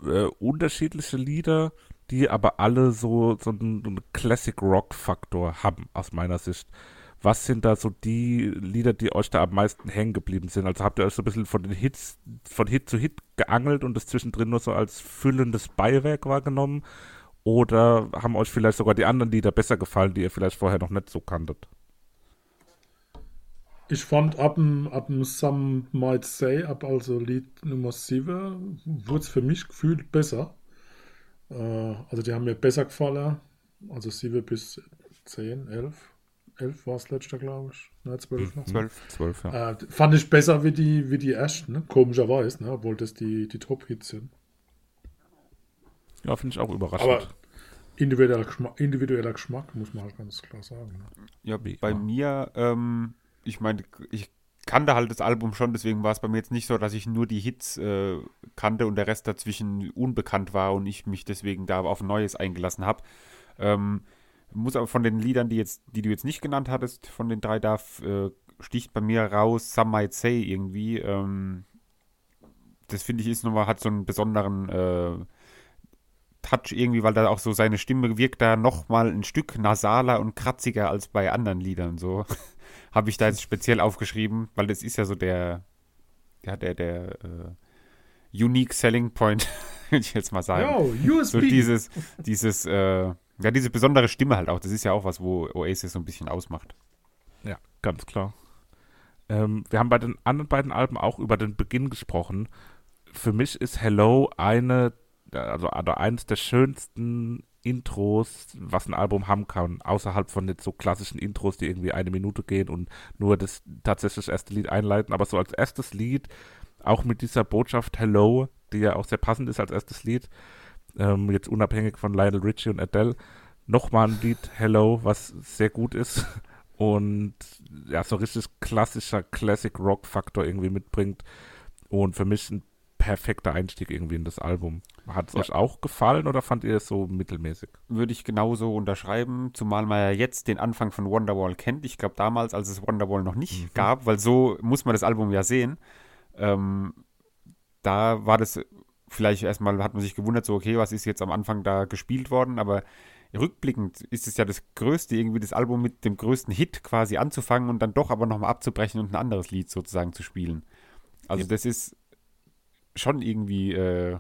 äh, unterschiedliche Lieder, die aber alle so, so einen, Classic Rock Faktor haben, aus meiner Sicht was sind da so die Lieder, die euch da am meisten hängen geblieben sind? Also habt ihr euch so ein bisschen von den Hits, von Hit zu Hit geangelt und das zwischendrin nur so als füllendes Beiwerk wahrgenommen? Oder haben euch vielleicht sogar die anderen Lieder besser gefallen, die ihr vielleicht vorher noch nicht so kanntet? Ich fand ab dem, ab dem Some Might Say, ab also Lied Nummer 7, wurde es für mich gefühlt besser. Äh, also die haben mir besser gefallen. Also 7 bis 10, 11. 11 war es letzter, glaube ich. Ne, 12 noch. 12, 12 ja. Äh, fand ich besser wie die, wie die ersten, ne? komischerweise, ne? obwohl das die, die Top-Hits sind. Ja, finde ich auch überraschend. Aber individueller Geschmack, individueller Geschmack, muss man halt ganz klar sagen. Ne? Ja, bei mir, ähm, ich meine, ich kannte halt das Album schon, deswegen war es bei mir jetzt nicht so, dass ich nur die Hits äh, kannte und der Rest dazwischen unbekannt war und ich mich deswegen da auf Neues eingelassen habe. Ähm, muss aber von den Liedern, die jetzt, die du jetzt nicht genannt hattest, von den drei da äh, sticht bei mir raus Some Might Say irgendwie. Ähm, das finde ich ist nochmal, hat so einen besonderen äh, Touch irgendwie, weil da auch so seine Stimme wirkt da nochmal ein Stück nasaler und kratziger als bei anderen Liedern. So habe ich da jetzt speziell aufgeschrieben, weil das ist ja so der, ja, der, der äh, Unique Selling Point, würde ich jetzt mal sagen. Yo, USB. So dieses, dieses, äh, ja, diese besondere Stimme halt auch. Das ist ja auch was, wo Oasis so ein bisschen ausmacht. Ja, ganz klar. Ähm, wir haben bei den anderen beiden Alben auch über den Beginn gesprochen. Für mich ist Hello eine, also, also eines der schönsten Intros, was ein Album haben kann, außerhalb von jetzt so klassischen Intros, die irgendwie eine Minute gehen und nur das tatsächlich erste Lied einleiten, aber so als erstes Lied, auch mit dieser Botschaft Hello, die ja auch sehr passend ist als erstes Lied, ähm, jetzt unabhängig von Lionel Richie und Adele, nochmal ein Lied Hello, was sehr gut ist und ja, so richtig klassischer Classic Rock Faktor irgendwie mitbringt und für mich ein perfekter Einstieg irgendwie in das Album. Hat es ja. euch auch gefallen oder fand ihr es so mittelmäßig? Würde ich genauso unterschreiben, zumal man ja jetzt den Anfang von Wonderwall kennt. Ich glaube damals, als es Wonderwall noch nicht mhm. gab, weil so muss man das Album ja sehen. Ähm, da war das vielleicht erstmal, hat man sich gewundert, so, okay, was ist jetzt am Anfang da gespielt worden, aber rückblickend ist es ja das Größte, irgendwie das Album mit dem größten Hit quasi anzufangen und dann doch aber nochmal abzubrechen und ein anderes Lied sozusagen zu spielen. Also ja. das ist schon irgendwie äh,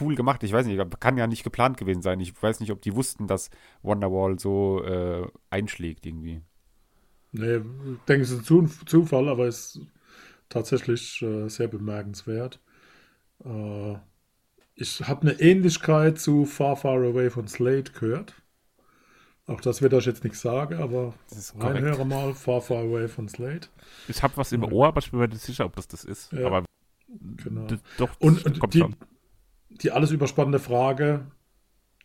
cool gemacht. Ich weiß nicht, kann ja nicht geplant gewesen sein. Ich weiß nicht, ob die wussten, dass Wonderwall so äh, einschlägt irgendwie. Nee, ich denke, es ist ein Zufall, aber es ist tatsächlich äh, sehr bemerkenswert. Äh, ich habe eine Ähnlichkeit zu Far Far Away von Slate gehört. Auch das wird euch jetzt nicht sagen, aber reinhöre mal Far Far Away von Slate. Ich habe was im Ohr, aber ich bin mir nicht sicher, ob das das ist. Ja. Aber genau. Doch, und, und die, die alles überspannende Frage: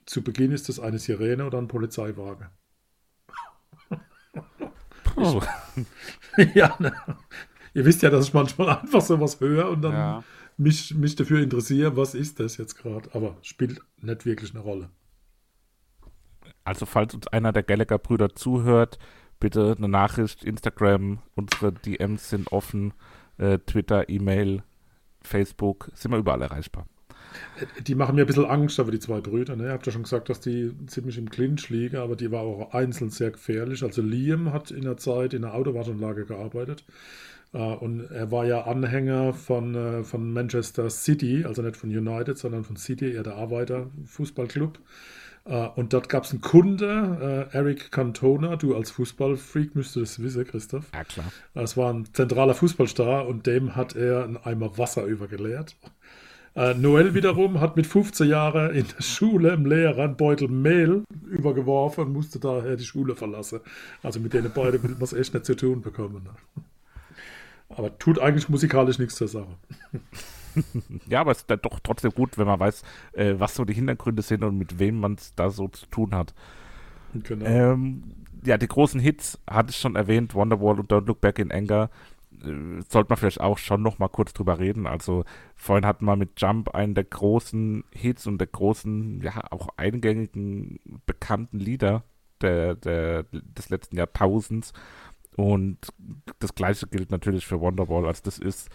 Zu Beginn ist es eine Sirene oder ein Polizeiwagen? Oh. ja, ne? ihr wisst ja, dass ich manchmal einfach sowas höre und dann ja. Mich, mich dafür interessiere, was ist das jetzt gerade. Aber spielt nicht wirklich eine Rolle. Also, falls uns einer der Gallagher-Brüder zuhört, bitte eine Nachricht, Instagram, unsere DMs sind offen, äh, Twitter, E-Mail, Facebook, sind wir überall erreichbar. Die machen mir ein bisschen Angst, aber die zwei Brüder. Ne? Ihr habt ja schon gesagt, dass die ziemlich im Clinch liegen, aber die war auch einzeln sehr gefährlich. Also Liam hat in der Zeit in der Autowaschanlage gearbeitet. Uh, und er war ja Anhänger von, uh, von Manchester City, also nicht von United, sondern von City, eher der Arbeiter-Fußballclub. Uh, und dort gab es einen Kunde, Eric Cantona, du als Fußballfreak müsstest es wissen, Christoph. Ja, klar. Es war ein zentraler Fußballstar und dem hat er einen Eimer Wasser übergeleert. Äh, Noel wiederum hat mit 15 Jahren in der Schule im Lehrer einen Beutel Mehl übergeworfen und musste daher die Schule verlassen. Also mit denen beiden will man es echt nicht zu tun bekommen. Aber tut eigentlich musikalisch nichts zur Sache. ja, aber es ist dann doch trotzdem gut, wenn man weiß, äh, was so die Hintergründe sind und mit wem man es da so zu tun hat. Genau. Ähm, ja, die großen Hits hatte ich schon erwähnt, Wonderwall und Don't Look Back in Anger. Äh, sollte man vielleicht auch schon noch mal kurz drüber reden. Also vorhin hatten wir mit Jump einen der großen Hits und der großen, ja, auch eingängigen, bekannten Lieder der, der, des letzten Jahrtausends. Und das gleiche gilt natürlich für Wonderwall. Also das ist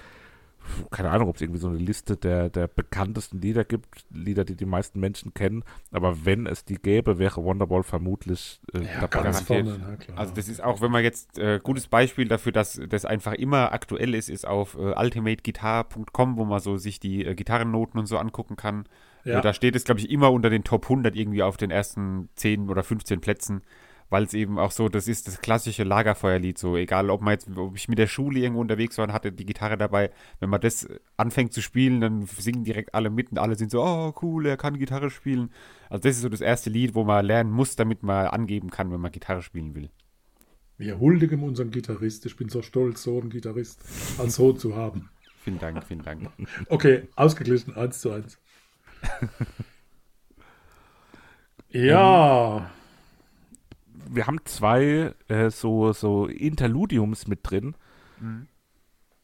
keine Ahnung, ob es irgendwie so eine Liste der, der bekanntesten Lieder gibt, Lieder, die die meisten Menschen kennen. Aber wenn es die gäbe, wäre Wonderball vermutlich äh, ja, ganz vorne, Also das ist auch, wenn man jetzt äh, gutes Beispiel dafür, dass das einfach immer aktuell ist, ist auf äh, ultimateguitar.com, wo man so sich die äh, Gitarrennoten und so angucken kann. Ja. Äh, da steht es, glaube ich, immer unter den Top 100 irgendwie auf den ersten 10 oder 15 Plätzen weil es eben auch so, das ist das klassische Lagerfeuerlied, so egal, ob man jetzt, ob ich mit der Schule irgendwo unterwegs war und hatte die Gitarre dabei, wenn man das anfängt zu spielen, dann singen direkt alle mit und alle sind so, oh cool, er kann Gitarre spielen. Also das ist so das erste Lied, wo man lernen muss, damit man angeben kann, wenn man Gitarre spielen will. Wir huldigen unseren Gitarrist. Ich bin so stolz, so einen Gitarrist als Sohn zu haben. Vielen Dank, vielen Dank. Okay, ausgeglichen, eins zu eins. ja wir haben zwei äh, so, so Interludiums mit drin, mhm.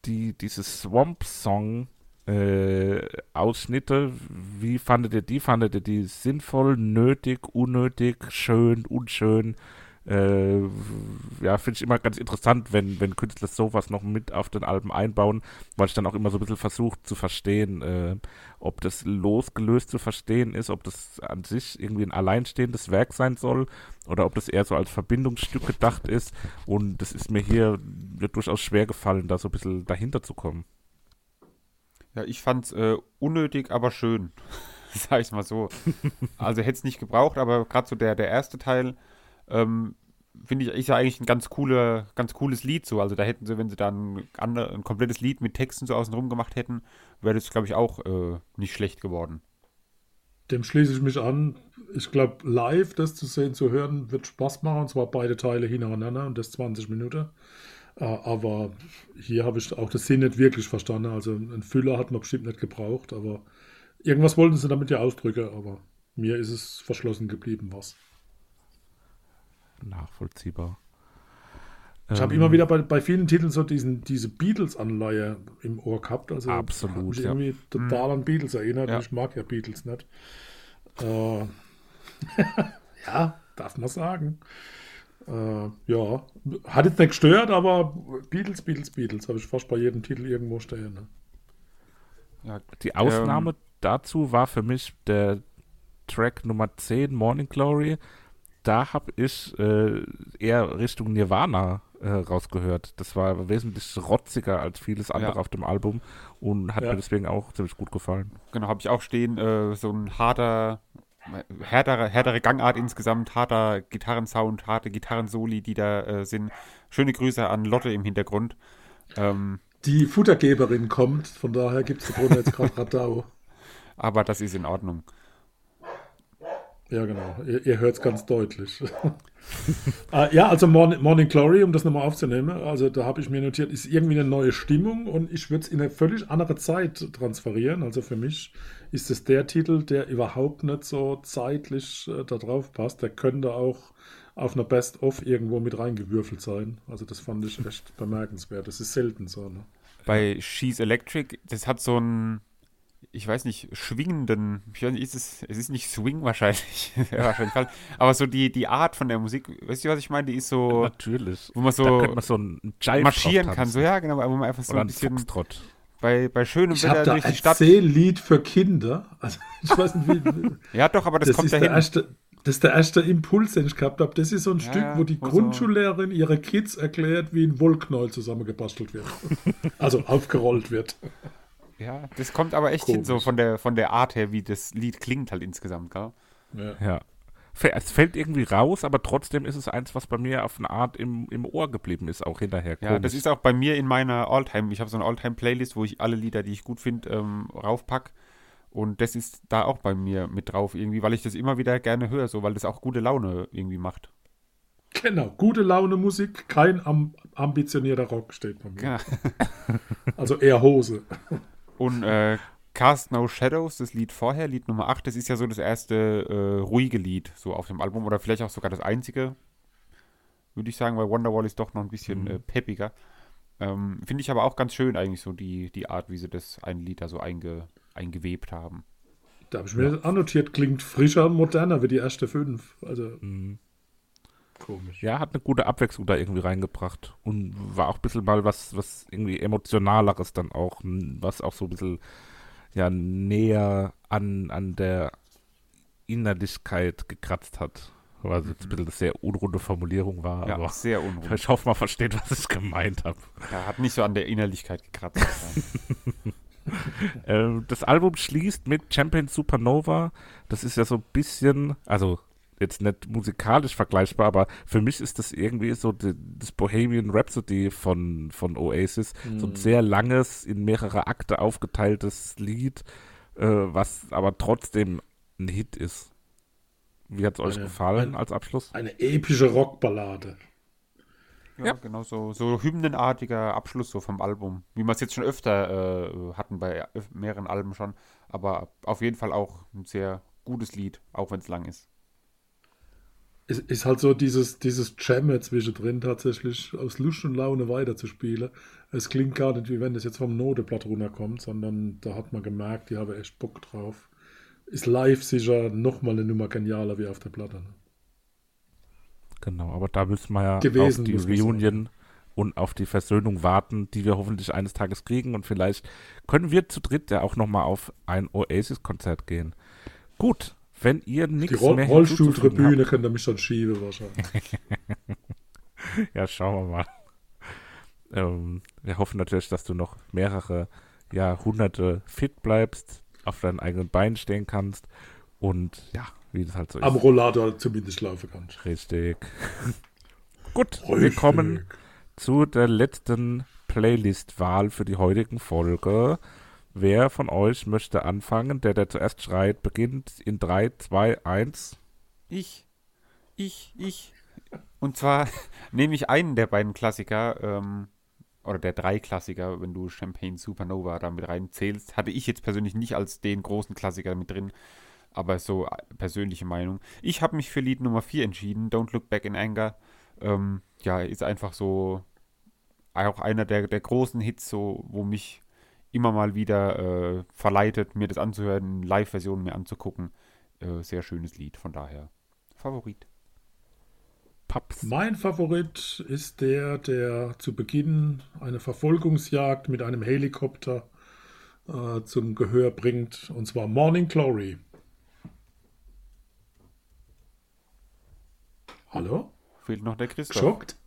die diese Swamp-Song äh, Ausschnitte, wie fandet ihr die? Fandet ihr die sinnvoll, nötig, unnötig, schön, unschön? Äh, ja, finde ich immer ganz interessant, wenn, wenn Künstler sowas noch mit auf den Alben einbauen, weil ich dann auch immer so ein bisschen versuche zu verstehen, äh, ob das losgelöst zu verstehen ist, ob das an sich irgendwie ein alleinstehendes Werk sein soll oder ob das eher so als Verbindungsstück gedacht ist. Und das ist mir hier durchaus schwer gefallen, da so ein bisschen dahinter zu kommen. Ja, ich fand es äh, unnötig, aber schön. Sag ich mal so. also hätte es nicht gebraucht, aber gerade so der, der erste Teil ähm, finde ich, ist ja eigentlich ein ganz cooler, ganz cooles Lied so. Also da hätten sie, wenn sie dann ein, ein komplettes Lied mit Texten so außenrum gemacht hätten, wäre das, glaube ich, auch äh, nicht schlecht geworden. Dem schließe ich mich an. Ich glaube, live das zu sehen, zu hören, wird Spaß machen. Und zwar beide Teile hintereinander und das 20 Minuten. Äh, aber hier habe ich auch das Sinn nicht wirklich verstanden. Also ein Füller hat man bestimmt nicht gebraucht, aber irgendwas wollten sie damit ja ausdrücken. Aber mir ist es verschlossen geblieben, was nachvollziehbar. Ich habe Ähm, immer wieder bei, bei vielen Titeln so diesen, diese Beatles-Anleihe im Ohr gehabt. Also Absolut, hat mich ja. irgendwie total an Beatles erinnert. Ja. Ich mag ja Beatles nicht. Äh, ja, darf man sagen. Äh, ja, hat jetzt nicht gestört, aber Beatles, Beatles, Beatles habe ich fast bei jedem Titel irgendwo stehen. Ne? Ja, Die Ausnahme Ähm, dazu war für mich der Track Nummer 10, Morning Glory. Da habe ich äh, eher Richtung Nirvana äh, rausgehört. Das war wesentlich rotziger als vieles andere Ja. auf dem Album und hat Ja. mir deswegen auch ziemlich gut gefallen. Genau, habe ich auch stehen. Äh, so ein harter, härtere, härtere Gangart insgesamt, harter Gitarrensound, harte Gitarrensoli, die da äh, sind. Schöne Grüße an Lotte im Hintergrund. Ähm, Die Futtergeberin kommt, von daher gibt es da jetzt gerade Radau. aber das ist in Ordnung. Ja, genau. Ihr, ihr hört es ganz deutlich. äh, ja, also Morning, Morning Glory, um das nochmal aufzunehmen, also da habe ich mir notiert, ist irgendwie eine neue Stimmung und ich würde es in eine völlig andere Zeit transferieren. Also für mich ist es der Titel, der überhaupt nicht so zeitlich äh, da drauf passt. Der könnte auch auf einer Best-of irgendwo mit reingewürfelt sein. Also das fand ich echt bemerkenswert. Das ist selten so. Ne? Bei She's Electric, das hat so einen, ich weiß nicht, schwingenden, ich weiß nicht, ist es, es ist nicht Swing wahrscheinlich, wahrscheinlich aber so die, die Art von der Musik, weißt du, was ich meine? Die ist so, Natürlich. wo man so man so marschieren kann, so ja, genau, wo man einfach so Oder ein ein bisschen Foxtrott. bei, bei schönem Ich Wetter da durch ein die Stadt. Erzähllied für Kinder. Also ich weiß nicht, wie, Ja, doch, aber das, das, kommt ist der dahin. erste, das ist der erste Impuls, den ich gehabt habe. Das ist so ein Ja, Stück, wo die wo so- Grundschullehrerin ihre Kids erklärt, wie ein Wollknäuel zusammengebastelt wird. also aufgerollt wird. Ja, das kommt aber echt hin, so Komisch. von der, von der Art her, wie das Lied klingt halt insgesamt, gell? Ja. Ja. Es fällt irgendwie raus, aber trotzdem ist es eins, was bei mir auf eine Art im, im Ohr geblieben ist, auch hinterher. Ja, Komisch. das ist auch bei mir in meiner Alltime. Ich habe so eine Alltime-Playlist, wo ich alle Lieder, die ich gut finde, ähm, raufpack. Und das ist da auch bei mir mit drauf irgendwie, weil ich das immer wieder gerne höre, so weil das auch gute Laune irgendwie macht. Genau, gute Laune Musik, kein am, ambitionierter Rock steht bei mir. Ja. Also eher Hose. Und äh, Cast No Shadows, das Lied vorher, Lied Nummer 8, das ist ja so das erste äh, ruhige Lied so auf dem Album oder vielleicht auch sogar das einzige, würde ich sagen, weil Wonderwall ist doch noch ein bisschen Mhm. äh, peppiger. Ähm, Finde ich aber auch ganz schön eigentlich so die, die Art, wie sie das ein Lied da so einge, eingewebt haben. Da habe ich mir annotiert, klingt frischer und moderner wie die erste fünf. Also Mhm. Komisch. Ja, hat eine gute Abwechslung da irgendwie reingebracht. Und war auch ein bisschen mal was, was irgendwie emotionaleres dann auch, n- was auch so ein bisschen ja, näher an, an der Innerlichkeit gekratzt hat. Was jetzt ein bisschen eine sehr unrunde Formulierung war, Ja, aber sehr unruhig. ich hoffe, man versteht, was ich gemeint habe. Ja, hat nicht so an der Innerlichkeit gekratzt. Ähm, das Album schließt mit Champion Supernova. Das ist ja so ein bisschen, also jetzt nicht musikalisch vergleichbar, aber für mich ist das irgendwie so die, das Bohemian Rhapsody von, von Oasis. So ein sehr langes, in mehrere Akte aufgeteiltes Lied, äh, was aber trotzdem ein Hit ist. Wie hat es euch gefallen ein- als Abschluss? Eine epische Rockballade. Ja, Ja. genau so, so hymnenartiger Abschluss so vom Album. Wie wir es jetzt schon öfter äh, hatten bei öf- mehreren Alben schon. Aber auf jeden Fall auch ein sehr gutes Lied, auch wenn es lang ist. Es ist halt so dieses, dieses Jammer zwischendrin tatsächlich aus Lust und Laune weiterzuspielen. Es klingt gar nicht, wie wenn das jetzt vom Noteblatt runterkommt, sondern da hat man gemerkt, die haben echt Bock drauf. Ist live sicher nochmal eine Nummer genialer wie auf der Platte. Ne? Genau, aber da müssen wir ja Gewesen, auf die Reunion und auf die Versöhnung warten, die wir hoffentlich eines Tages kriegen und vielleicht können wir zu dritt ja auch nochmal auf ein Oasis-Konzert gehen. Gut, wenn ihr Die nichts Roll mehr Rollstuhltribüne hinzuzufügen könnt ihr mich dann schieben wahrscheinlich. ja, schauen wir mal. ähm, wir hoffen natürlich, dass du noch mehrere Jahrhunderte fit bleibst, auf deinen eigenen Beinen stehen kannst und ja, wie das halt so Am ist. Rollator zumindest laufen kannst. Richtig. Gut, wir Richtig. kommen zu der letzten Playlist-Wahl für die heutigen Folge. Wer von euch möchte anfangen? Der, der zuerst schreit, beginnt in 3, 2, 1. Ich, ich, ich. Und zwar nehme ich einen der beiden Klassiker, ähm, oder der drei Klassiker, wenn du Champagne Supernova da mit reinzählst. Hatte ich jetzt persönlich nicht als den großen Klassiker mit drin, aber so äh, persönliche Meinung. Ich habe mich für Lied Nummer 4 entschieden, Don't Look Back in Anger. Ähm, ja, ist einfach so auch einer der, der großen Hits, so, wo mich immer mal wieder äh, verleitet, mir das anzuhören, Live-Versionen mir anzugucken. Äh, sehr schönes Lied, von daher Favorit. Paps. Mein Favorit ist der, der zu Beginn eine Verfolgungsjagd mit einem Helikopter äh, zum Gehör bringt, und zwar Morning Glory. Hallo? Fehlt noch der Christoph. Geschockt?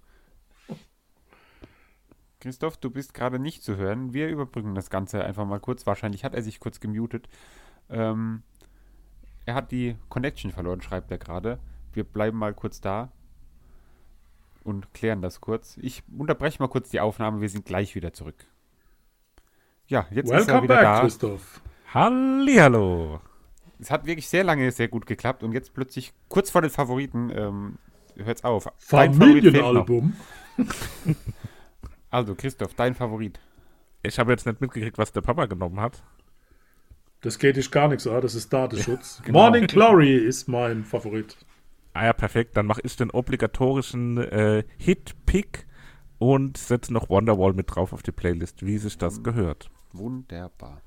Christoph, du bist gerade nicht zu hören. Wir überbrücken das Ganze einfach mal kurz. Wahrscheinlich hat er sich kurz gemutet. Ähm, er hat die Connection verloren, schreibt er gerade. Wir bleiben mal kurz da und klären das kurz. Ich unterbreche mal kurz die Aufnahme. Wir sind gleich wieder zurück. Ja, jetzt Welcome ist er wieder back, da. Christoph. Hallihallo. Es hat wirklich sehr lange sehr gut geklappt und jetzt plötzlich kurz vor den Favoriten ähm, hört's auf. Familienalbum. Also, Christoph, dein Favorit. Ich habe jetzt nicht mitgekriegt, was der Papa genommen hat. Das geht dich gar nichts an, das ist Datenschutz. Ja, genau. Morning Glory ist mein Favorit. Ah ja, perfekt. Dann mache ich den obligatorischen äh, Hit-Pick und setze noch Wonderwall mit drauf auf die Playlist, wie sich das gehört. Wunderbar.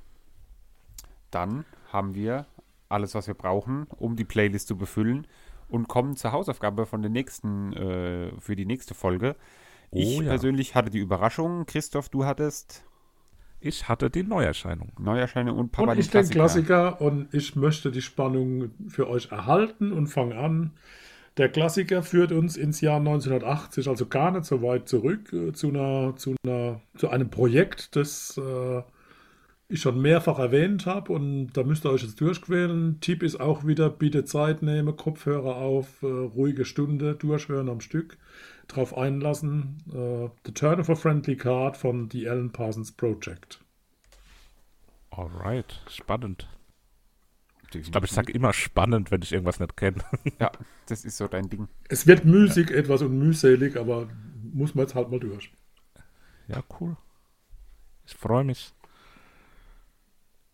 Dann haben wir alles, was wir brauchen, um die Playlist zu befüllen und kommen zur Hausaufgabe von der nächsten, äh, für die nächste Folge. Ich oh, ja. persönlich hatte die Überraschung. Christoph, du hattest. Ich hatte die Neuerscheinung. Neuerscheinung und Papa und ich den Klassiker und ich möchte die Spannung für euch erhalten und fange an. Der Klassiker führt uns ins Jahr 1980, also gar nicht so weit zurück, äh, zu, einer, zu, einer, zu einem Projekt, das äh, ich schon mehrfach erwähnt habe und da müsst ihr euch jetzt durchquälen. Tipp ist auch wieder, bitte Zeit nehmen, Kopfhörer auf, äh, ruhige Stunde, durchhören am Stück drauf einlassen. Uh, The Turn of a Friendly Card von The Alan Parsons Project. Alright, spannend. Ich glaube, ich sage immer spannend, wenn ich irgendwas nicht kenne. ja, das ist so dein Ding. Es wird müßig ja. etwas und mühselig, aber muss man jetzt halt mal durch. Ja, cool. Ich freue mich.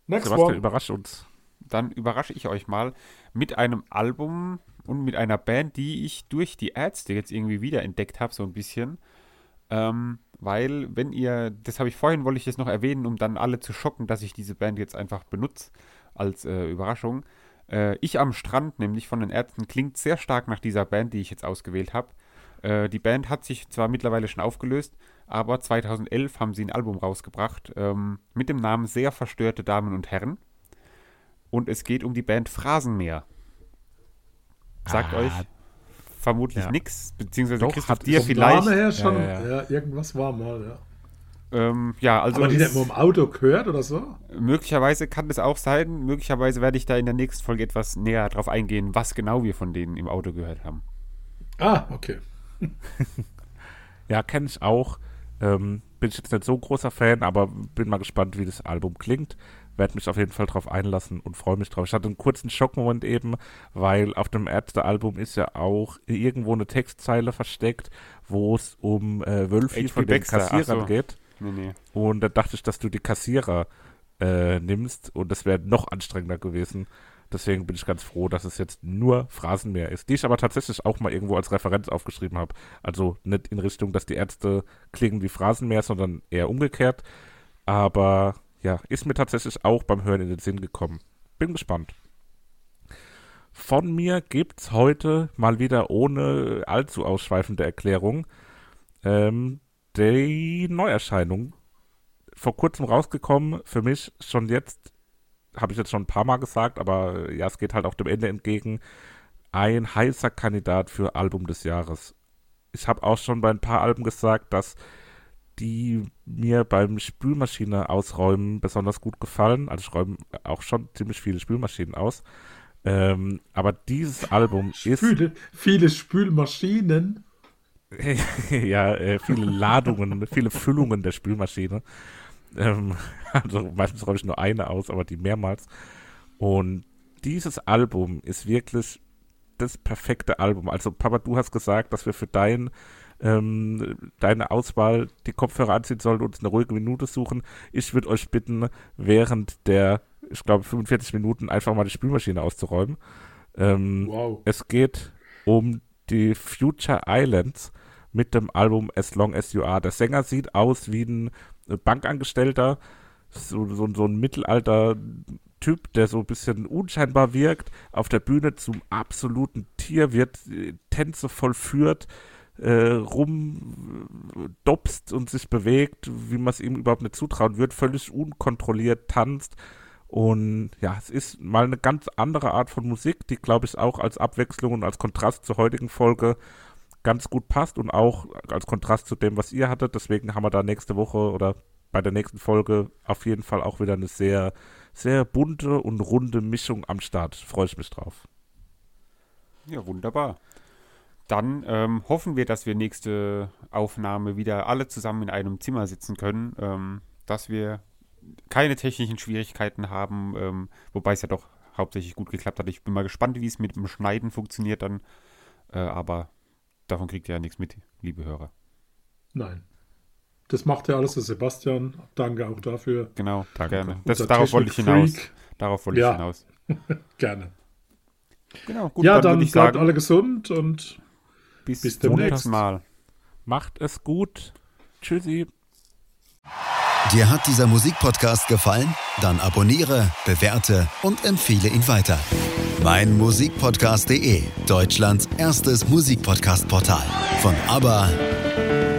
Next Sebastian, one. überrascht uns. Dann überrasche ich euch mal mit einem Album, und mit einer Band, die ich durch die Ärzte jetzt irgendwie wiederentdeckt habe, so ein bisschen. Ähm, weil, wenn ihr, das habe ich vorhin, wollte ich das noch erwähnen, um dann alle zu schocken, dass ich diese Band jetzt einfach benutze als äh, Überraschung. Äh, ich am Strand, nämlich von den Ärzten, klingt sehr stark nach dieser Band, die ich jetzt ausgewählt habe. Äh, die Band hat sich zwar mittlerweile schon aufgelöst, aber 2011 haben sie ein Album rausgebracht ähm, mit dem Namen Sehr verstörte Damen und Herren. Und es geht um die Band Phrasenmeer sagt ah, euch vermutlich ja. nichts, beziehungsweise Doch, Christoph dir vielleicht. Name her schon, ja, ja, ja, irgendwas war mal, ja. Ähm, ja, also Aber die nicht nur im Auto gehört oder so? Möglicherweise kann das auch sein. Möglicherweise werde ich da in der nächsten Folge etwas näher drauf eingehen, was genau wir von denen im Auto gehört haben. Ah, okay. ja, kenne ich auch. Ähm, bin ich jetzt nicht so großer Fan, aber bin mal gespannt, wie das Album klingt werde mich auf jeden Fall drauf einlassen und freue mich drauf. Ich hatte einen kurzen Schockmoment eben, weil auf dem Ärzte-Album ist ja auch irgendwo eine Textzeile versteckt, wo es um äh, Wölfi von den Kassierern so. geht. Nee, nee. Und da dachte ich, dass du die Kassierer äh, nimmst und das wäre noch anstrengender gewesen. Deswegen bin ich ganz froh, dass es jetzt nur Phrasenmeer ist, die ich aber tatsächlich auch mal irgendwo als Referenz aufgeschrieben habe. Also nicht in Richtung, dass die Ärzte klingen wie Phrasenmeer, sondern eher umgekehrt. Aber ja, ist mir tatsächlich auch beim Hören in den Sinn gekommen. Bin gespannt. Von mir gibt's heute mal wieder ohne allzu ausschweifende Erklärung ähm, die Neuerscheinung. Vor kurzem rausgekommen, für mich schon jetzt, habe ich jetzt schon ein paar Mal gesagt, aber ja, es geht halt auch dem Ende entgegen. Ein heißer Kandidat für Album des Jahres. Ich habe auch schon bei ein paar Alben gesagt, dass die mir beim Spülmaschine ausräumen besonders gut gefallen. Also ich räume auch schon ziemlich viele Spülmaschinen aus. Ähm, aber dieses Album ist. Viele, viele Spülmaschinen. ja, äh, viele Ladungen, viele Füllungen der Spülmaschine. Ähm, also meistens räume ich nur eine aus, aber die mehrmals. Und dieses Album ist wirklich das perfekte Album. Also Papa, du hast gesagt, dass wir für dein ähm, deine Auswahl die Kopfhörer anziehen sollen und eine ruhige Minute suchen. Ich würde euch bitten, während der, ich glaube, 45 Minuten einfach mal die Spülmaschine auszuräumen. Ähm, wow. Es geht um die Future Islands mit dem Album As Long As You Are. Der Sänger sieht aus wie ein Bankangestellter, so, so, so ein Mittelalter-Typ, der so ein bisschen unscheinbar wirkt, auf der Bühne zum absoluten Tier wird, Tänze vollführt, äh, rumdopst und sich bewegt, wie man es ihm überhaupt nicht zutrauen wird, völlig unkontrolliert tanzt. Und ja, es ist mal eine ganz andere Art von Musik, die, glaube ich, auch als Abwechslung und als Kontrast zur heutigen Folge ganz gut passt und auch als Kontrast zu dem, was ihr hattet. Deswegen haben wir da nächste Woche oder bei der nächsten Folge auf jeden Fall auch wieder eine sehr, sehr bunte und runde Mischung am Start. Freue ich mich drauf. Ja, wunderbar. Dann ähm, hoffen wir, dass wir nächste Aufnahme wieder alle zusammen in einem Zimmer sitzen können, ähm, dass wir keine technischen Schwierigkeiten haben, ähm, wobei es ja doch hauptsächlich gut geklappt hat. Ich bin mal gespannt, wie es mit dem Schneiden funktioniert dann, äh, aber davon kriegt ihr ja nichts mit, liebe Hörer. Nein. Das macht ja alles der Sebastian. Danke auch dafür. Genau, Danke. gerne. Das, darauf wollte ich hinaus. Darauf wollte ja. ich hinaus. gerne. Genau, gut. Ja, dann, dann bleibt sagen, alle gesund und bis, bis demnächst Mal. Macht es gut. Tschüssi. Dir hat dieser Musikpodcast gefallen? Dann abonniere, bewerte und empfehle ihn weiter. Mein Musikpodcast.de, Deutschlands erstes Musikpodcast-Portal. Von ABBA